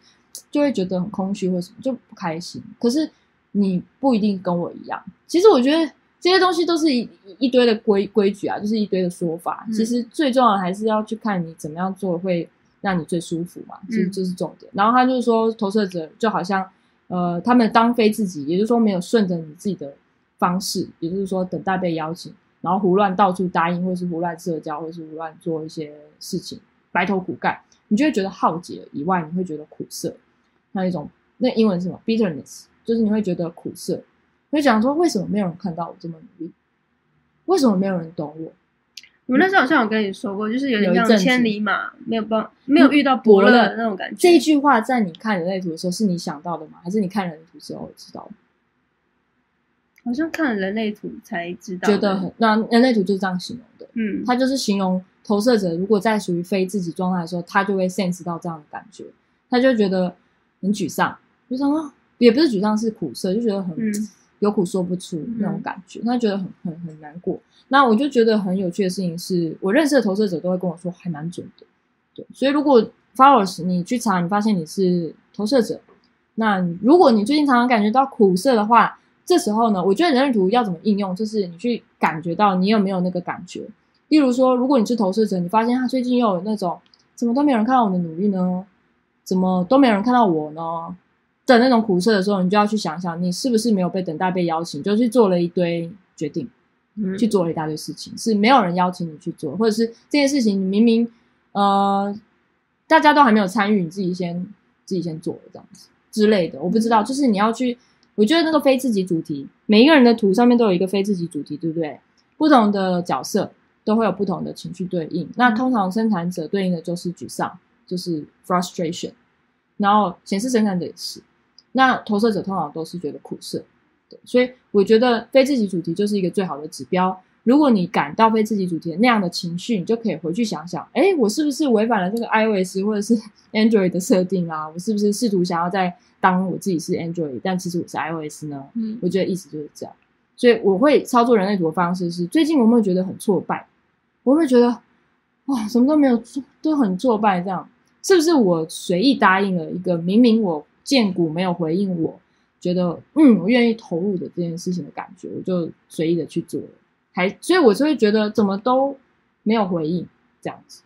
就会觉得很空虚或什么就不开心。可是你不一定跟我一样，其实我觉得这些东西都是一一堆的规规矩啊，就是一堆的说法。嗯其实最重要的还是要去看你怎么样做会让你最舒服嘛，其实嗯这是重点。然后他就说，投射者就好像呃，他们当非自己，也就是说没有顺着你自己的方式，也就是说等待被邀请，然后胡乱到处答应，或是胡乱社交，或是胡乱做一些事情，白头苦干，你就会觉得耗竭以外，你会觉得苦涩，还有一种那英文是什么 bitterness，就是你会觉得苦涩，会想说为什么没有人看到我这么努力，为什么没有人懂我？我那时候好像有跟你说过，就是有点像千里马没有帮没有遇到伯乐的那种感觉。这一句话在你看人类图的时候是你想到的吗？还是你看人类图之后知道的？好像看了人类图才知道，觉得很那人类图就是这样形容的，嗯，它就是形容投射者如果在属于非自己状态的时候，他就会 sense 到这样的感觉，他就觉得很沮丧，就想说也不是沮丧，是苦涩，就觉得很、嗯。有苦说不出那种感觉，他觉得很很很难过。那我就觉得很有趣的事情是，我认识的投射者都会跟我说还蛮准的，对，所以如果 followers 你去查，你发现你是投射者，那如果你最近常常感觉到苦涩的话，这时候呢，我觉得人类图要怎么应用，就是你去感觉到你有没有那个感觉。例如说，如果你是投射者，你发现他最近又有那种怎么都没有人看到我的努力呢？怎么都没有人看到我呢？的那种苦涩的时候，你就要去想想，你是不是没有被等待被邀请，就去做了一堆决定，嗯去做了一大堆事情，是没有人邀请你去做，或者是这件事情你明明呃大家都还没有参与，你自己先自己先做了这样子之类的，我不知道，就是你要去，我觉得那个非自己主题，每一个人的图上面都有一个非自己主题，对不对？不同的角色都会有不同的情绪对应，那通常生产者对应的就是沮丧，就是 frustration，然后显示生产者也是。那投射者通常都是觉得苦涩，对，所以我觉得非自己主题就是一个最好的指标。如果你感到非自己主题的那样的情绪，你就可以回去想想，哎，我是不是违反了这个 iOS 或者是 Android 的设定啊？我是不是试图想要在当我自己是 Android，但其实我是 iOS 呢？嗯我觉得意思就是这样。所以我会操作人类图的方式是，最近我有没有觉得很挫败？我会觉得哇，什么都没有做，都很挫败，这样是不是我随意答应了一个明明我见骨没有回应我，觉得嗯我愿意投入的这件事情的感觉，我就随意的去做了，还所以我就会觉得怎么都没有回应这样子，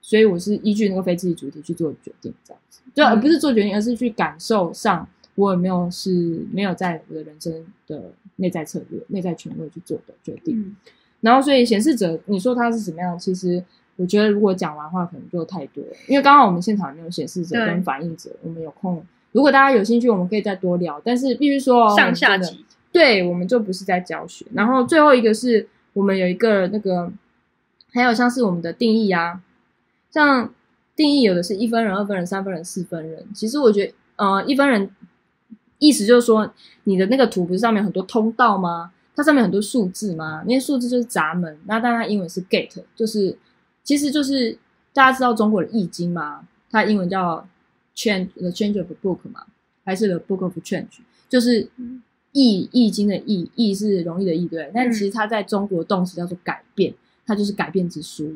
所以我是依据那个非自己主题去做决定，这样子，就而不是做决定，而是去感受上我有没有是没有在我的人生的内在策略、内在权威去做的决定。嗯然后，所以显示者，你说他是怎么样？其实我觉得，如果讲完话，可能就太多了。因为刚好我们现场没有显示者跟反应者，我们有空，如果大家有兴趣，我们可以再多聊。但是必须说哦，上下级，对，我们就不是在教学。然后最后一个是我们有一个那个，还有像是我们的定义啊，像定义有的是一分人、二分人、三分人、四分人。其实我觉得，呃，一分人意思就是说，你的那个图不是上面很多通道吗？它上面很多数字吗？那些数字就是闸门。那当然它英文是 gate，就是其实就是大家知道中国的易经吗？它英文叫 change the change of book 嘛，还是 the book of change？就是易易经的易，易是容易的易，对。但其实它在中国动词叫做改变，它就是改变之书。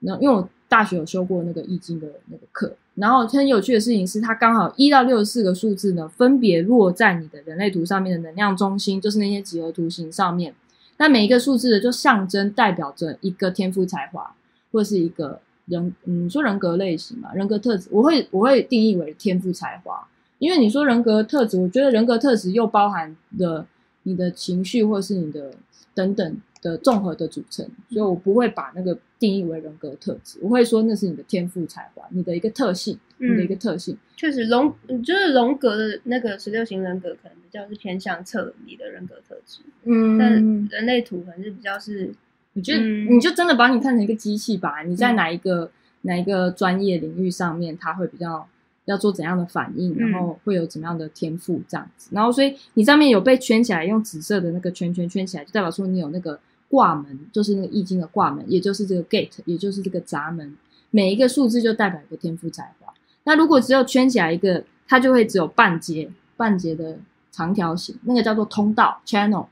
那因为我大学有修过那个易经的那个课，然后很有趣的事情是，它刚好一到六十四个数字呢，分别落在你的人类图上面的能量中心，就是那些几何图形上面。那每一个数字呢，就象征代表着一个天赋才华，或是一个人，嗯，你说人格类型嘛，人格特质，我会我会定义为天赋才华，因为你说人格特质，我觉得人格特质又包含了你的情绪或是你的等等的综合的组成，所以我不会把那个定义为人格特质，我会说那是你的天赋才华，你的一个特性，你的一个特性。确实荣就是荣格的那个十六型人格，可能比较是偏向测你的人格特质，嗯但嗯，人类图可能是比较是你就、嗯你就真的把你看成一个机器吧？你在哪一个、哪一个专业领域上面，它会比较要做怎样的反应，嗯然后会有怎么样的天赋这样子。然后所以你上面有被圈起来，用紫色的那个圈圈圈起来，就代表说你有那个挂门，就是那个易经的挂门，也就是这个 gate，也就是这个闸门。每一个数字就代表一个天赋才华。那如果只有圈起来一个，它就会只有半截半截的长条形，那个叫做通道 channel。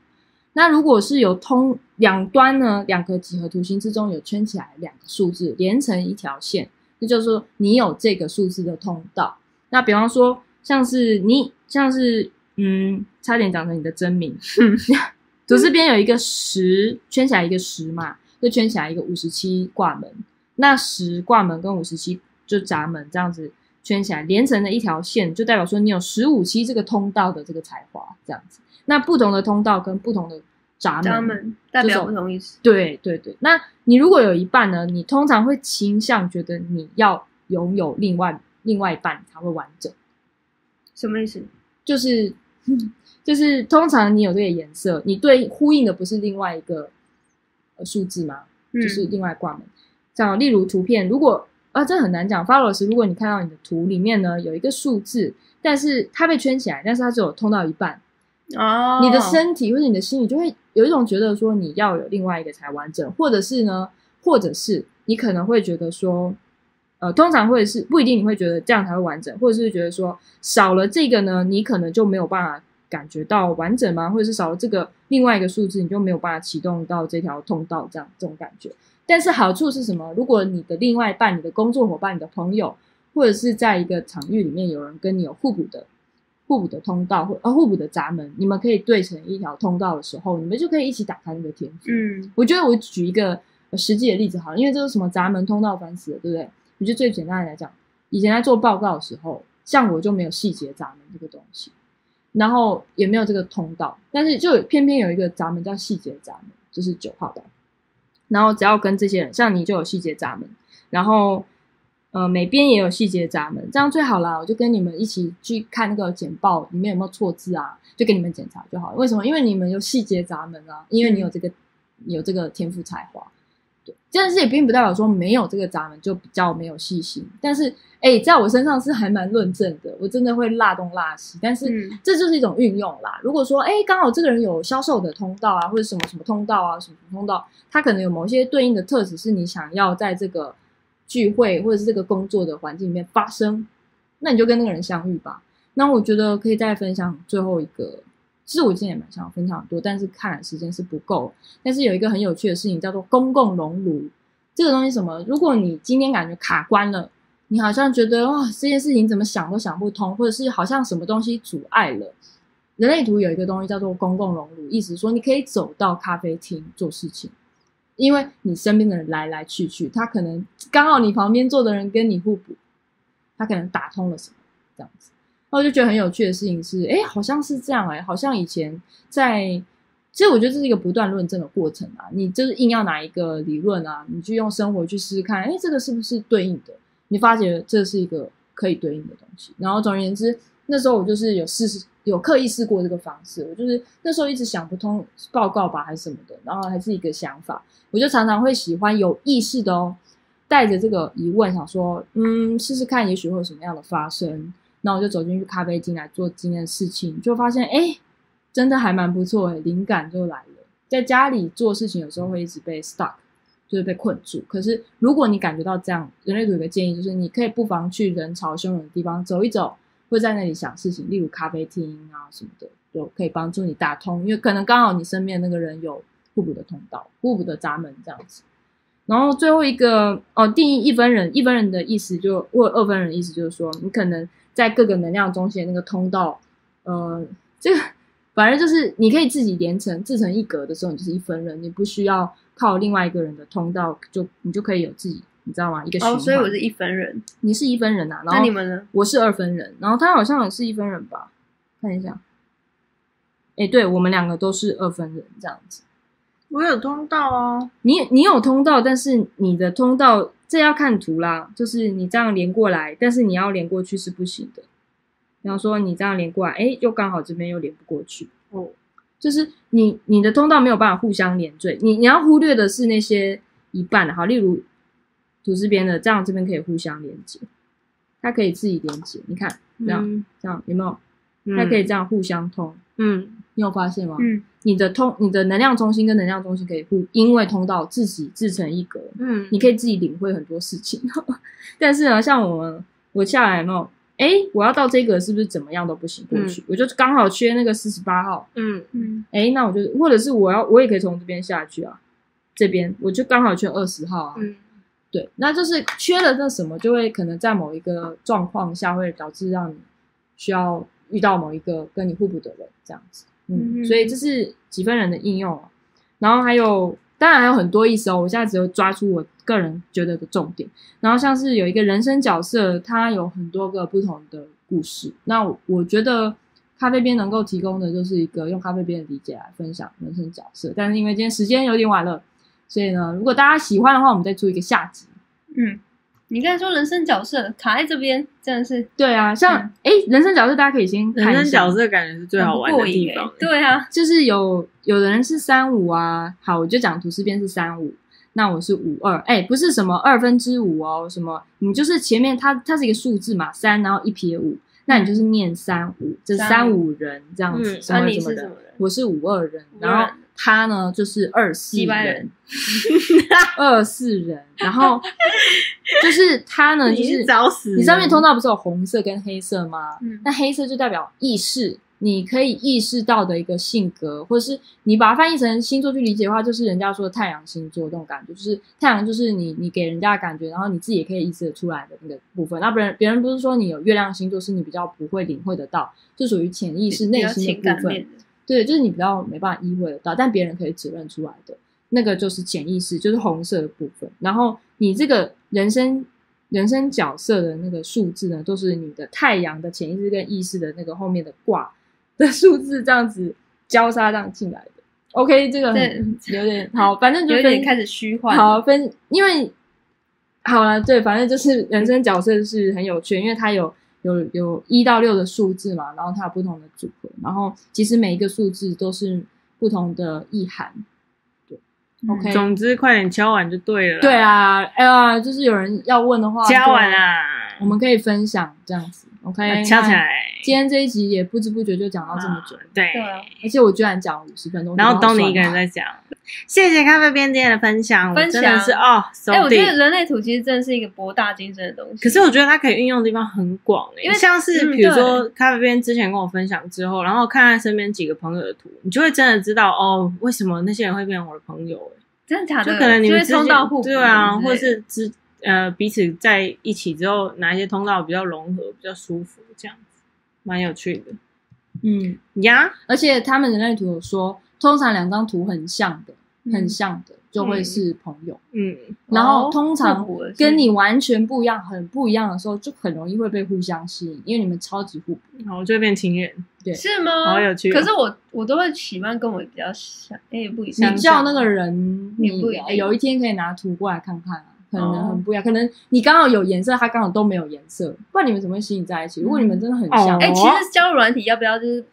那如果是有通两端呢，两个几何图形之中有圈起来两个数字连成一条线，那就是说你有这个数字的通道。那比方说，像是你像是嗯，差点讲成你的真名，左这边有一个十圈起来一个十嘛，就圈起来一个五十七挂门。那十挂门跟五十七就闸门这样子圈起来连成了一条线，就代表说你有十五期这个通道的这个才华这样子。那不同的通道跟不同的闸门，代表不同意思。对对对，那你如果有一半呢，你通常会倾向觉得你要拥有另外另外一半才会完整，什么意思？就是 就是通常你有这个颜色，你对呼应的不是另外一个呃数字吗？嗯就是另外挂门。像例如图片，如果啊这很难讲。发老师，如果你看到你的图里面呢有一个数字，但是它被圈起来，但是它只有通到一半，哦，你的身体或者你的心里就会有一种觉得说你要有另外一个才完整，或者是呢，或者是你可能会觉得说，呃，通常会是不一定你会觉得这样才会完整，或者是觉得说少了这个呢，你可能就没有办法感觉到完整吗？或者是少了这个另外一个数字，你就没有办法启动到这条通道，这样这种感觉。但是好处是什么？如果你的另外一半、你的工作伙伴、你的朋友，或者是在一个场域里面有人跟你有互补的互补的通道或呃互补的闸门，你们可以对成一条通道的时候，你们就可以一起打开那个天赋。嗯我觉得我举一个呃实际的例子好了，因为这是什么闸门通道烦死了，对不对？我觉得最简单的来讲，以前在做报告的时候，像我就没有细节闸门这个东西，然后也没有这个通道，但是就偏偏有一个闸门叫细节闸门，就是九号的。然后只要跟这些人，像你就有细节闸门，然后呃每边也有细节闸门，这样最好啦。我就跟你们一起去看那个简报里面有没有错字啊，就给你们检查就好了。为什么？因为你们有细节闸门啊，因为你有这个你有这个天赋才华。对，但是也并不代表说没有这个闸门就比较没有细心。但是，哎，在我身上是还蛮论证的，我真的会辣东辣西。但是嗯这就是一种运用啦。如果说，哎，刚好这个人有销售的通道啊，或者什么什么通道啊，什么通道，他可能有某些对应的特质是你想要在这个聚会或者是这个工作的环境里面发生，那你就跟那个人相遇吧。那我觉得可以再分享最后一个，其实我今天也蛮想分享很多，但是看时间是不够。但是有一个很有趣的事情叫做公共熔炉，这个东西什么？如果你今天感觉卡关了，你好像觉得哇这件事情怎么想都想不通，或者是好像什么东西阻碍了。人类图有一个东西叫做公共熔炉，意思说你可以走到咖啡厅做事情，因为你身边的人来来去去，他可能刚好你旁边坐的人跟你互补，他可能打通了什么这样子。然后就觉得很有趣的事情是，哎，好像是这样哎、好像以前在，其实我觉得这是一个不断论证的过程啊。你就是硬要拿一个理论啊，你去用生活去试试看，哎，这个是不是对应的？你发觉这是一个可以对应的东西。然后总而言之，那时候我就是有试试，有刻意试过这个方式。我就是那时候一直想不通报告吧还是什么的，然后还是一个想法，我就常常会喜欢有意识的哦，带着这个疑问想说，嗯，试试看，也许会有什么样的发生。那我就走进去咖啡厅来做今天的事情，就发现哎，真的还蛮不错哎，灵感就来了。在家里做事情有时候会一直被 stuck，就是被困住。可是如果你感觉到这样，人类图有个建议，就是你可以不妨去人潮汹涌的地方走一走，会在那里想事情，例如咖啡厅啊什么的，就可以帮助你打通。因为可能刚好你身边那个人有互补的通道、互补的闸门这样子。然后最后一个哦，定义一分人，一分人的意思就或二分人的意思就是说，你可能在各个能量中心那个通道，呃，这个反正就是你可以自己连成自成一格的时候，你就是一分人，你不需要靠另外一个人的通道，就你就可以有自己，你知道吗？一个循环。哦，所以我是一分人，你是一分人啊，然后那你们呢？我是二分人，然后他好像也是一分人吧？看一下，哎，对我们两个都是二分人这样子。我有通道啊，你你有通道，但是你的通道这要看图啦，就是你这样连过来，但是你要连过去是不行的。比方说你这样连过来，哎，又刚好这边又连不过去，哦，就是你你的通道没有办法互相连缀，你你要忽略的是那些一半的，好，例如图示边的，这样这边可以互相连接，它可以自己连接，你看这样、嗯这样有没有？它可以这样互相通，嗯你有发现吗？嗯，你的通你的能量中心跟能量中心可以互，因为通道自己自成一格，嗯，你可以自己领会很多事情。但是呢，像我们我下来有没有？哎，我要到这个是不是怎么样都不行过去？我就刚好缺那个四十八号。嗯嗯哎，那我就或者是我要我也可以从这边下去啊，这边我就刚好缺二十号啊。嗯对，那就是缺了那什么，就会可能在某一个状况下会导致让你需要遇到某一个跟你互补的人这样子。嗯，嗯所以这是几分人的应用哦。然后还有，当然还有很多意思哦。我现在只有抓出我个人觉得的重点。然后像是有一个人生角色，它有很多个不同的故事。那我我觉得咖啡边能够提供的就是一个用咖啡边的理解来分享人生角色。但是因为今天时间有点晚了，所以呢，如果大家喜欢的话，我们再出一个下集。嗯，你刚才说人生角色卡在这边，真的是对啊，像嗯。哎、诶人生角色大家可以先人生角色感觉是最好玩的地方。对啊，就是有有的人是三五啊，好，我就讲图示边是三五，那我是五二，哎，不是什么二分之五哦，什么你就是前面它它是一个数字嘛，三然后一撇五，那你就是念三五，这三三五。人这样子，嗯。什那你么什么人是什么人？我是五二人，然后他呢就是二四人。人，二四人，然后 就是他呢，就是是找死你上面通道不是有红色跟黑色吗？嗯？那黑色就代表意识，你可以意识到的一个性格，或者是你把它翻译成星座去理解的话，就是人家说的太阳星座这种感觉，就是太阳就是你你给人家的感觉，然后你自己也可以意识得出来的那个部分。那别人别人不是说你有月亮星座是你比较不会领会得到，就属于潜意识内心的部分对，就是你比较没办法意会得到，但别人可以指认出来的那个就是潜意识，就是红色的部分。然后你这个人生人生角色的那个数字呢，都是你的太阳的潜意识跟意识的那个后面的卦的数字，这样子交叉这样进来的。OK，这个很有点好，反正就分有点开始虚幻。好分，因为好了，对，反正就是人生角色是很有趣，因为它有有有一到六的数字嘛，然后它有不同的组合，然后其实每一个数字都是不同的意涵，对，OK，总之快点敲完就对了。对啊，哎呀，就是有人要问的话，敲完，啦，我们可以分享这样子。OK，那敲起来。今天这一集也不知不觉就讲到这么久，对而且我居然讲了五十分钟，然后就把我东尼一个人在讲。谢谢咖啡边今天的分享，分享真的是哦哎、我觉得。人类图其实真的是一个博大精深的东西。可是我觉得它可以运用的地方很广诶，因为像是嗯比如说咖啡边之前跟我分享之后，然后看看身边几个朋友的图，你就会真的知道哦，为什么那些人会变成我的朋友诶。真的假的？就可能你们就之间会冲到互补，对啊，或是之呃彼此在一起之后，哪一些通道比较融合、比较舒服，这样子蛮有趣的嗯，呀。而且他们人类图有说，通常两张图很像的，嗯很像的就会是朋友，嗯，然后哦通常跟你完全不一样、很不一样的时候，就很容易会被互相吸引，因为你们超级互补。然后就会变情人。对是吗？好有趣哦可是我我都会喜欢跟我比较像，哎、也不一样你样。叫那个人，你有一天可以拿图过来看看啊，可能哦很不一样，可能你刚好有颜色，他刚好都没有颜色，不然你们怎么会吸引在一起？如果你们真的很像，哦哎、其实交友软体要不要就是？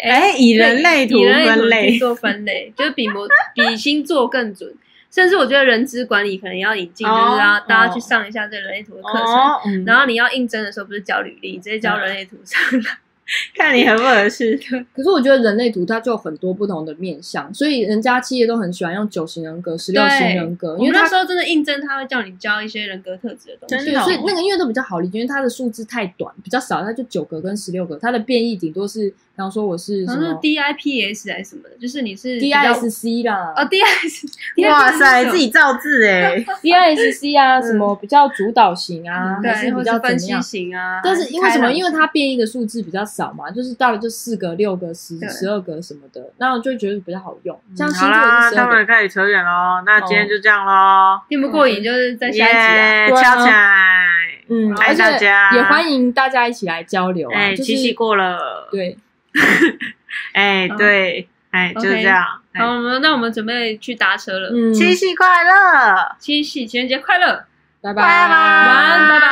哎以人类图以人类图分类去做分类，就是比摩比星座更准。甚至我觉得人资管理可能要引进，哦就是要大家哦去上一下这人类图的课程。然后你要应征的时候，不是交履历，直接交人类图上来。看你合不合适。可是我觉得人类图它就有很多不同的面向，所以人家企业都很喜欢用九型人格、十六型人格，因为那时候真的应征，他会叫你教一些人格特质的东西。所以那个因为都比较好理解，因为它的数字太短，比较少，它就九个跟十六个，它的变异顶多是，比方说我是什好像是么 DIPS 还是什么的，就是你是 DISC 啦，哦 DIS，哇塞，自己造字 哎，DISC 啊，什么比较主导型啊，还是比较分析？型啊。但是因为什么？因为它它变异的数字比较少嘛，就是到了就四个、六个、十、十二个什么的，那我就觉得比较好用。像星好座啦，他们开始扯远喽，那今天就这样喽，听不过瘾，就是在下一集敲起来，嗯，爱而且大家也欢迎大家一起来交流啊，哎，就是七夕过了，对，哎，好对，哎，就是这样，哎好，我们那我们准备去搭车了。嗯，七夕快乐，七夕情人节快乐！拜拜拜，拜，安拜拜。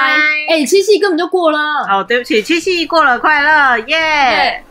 哎，七夕根本就过了。哦，对不起，七夕过了，快乐，耶。耶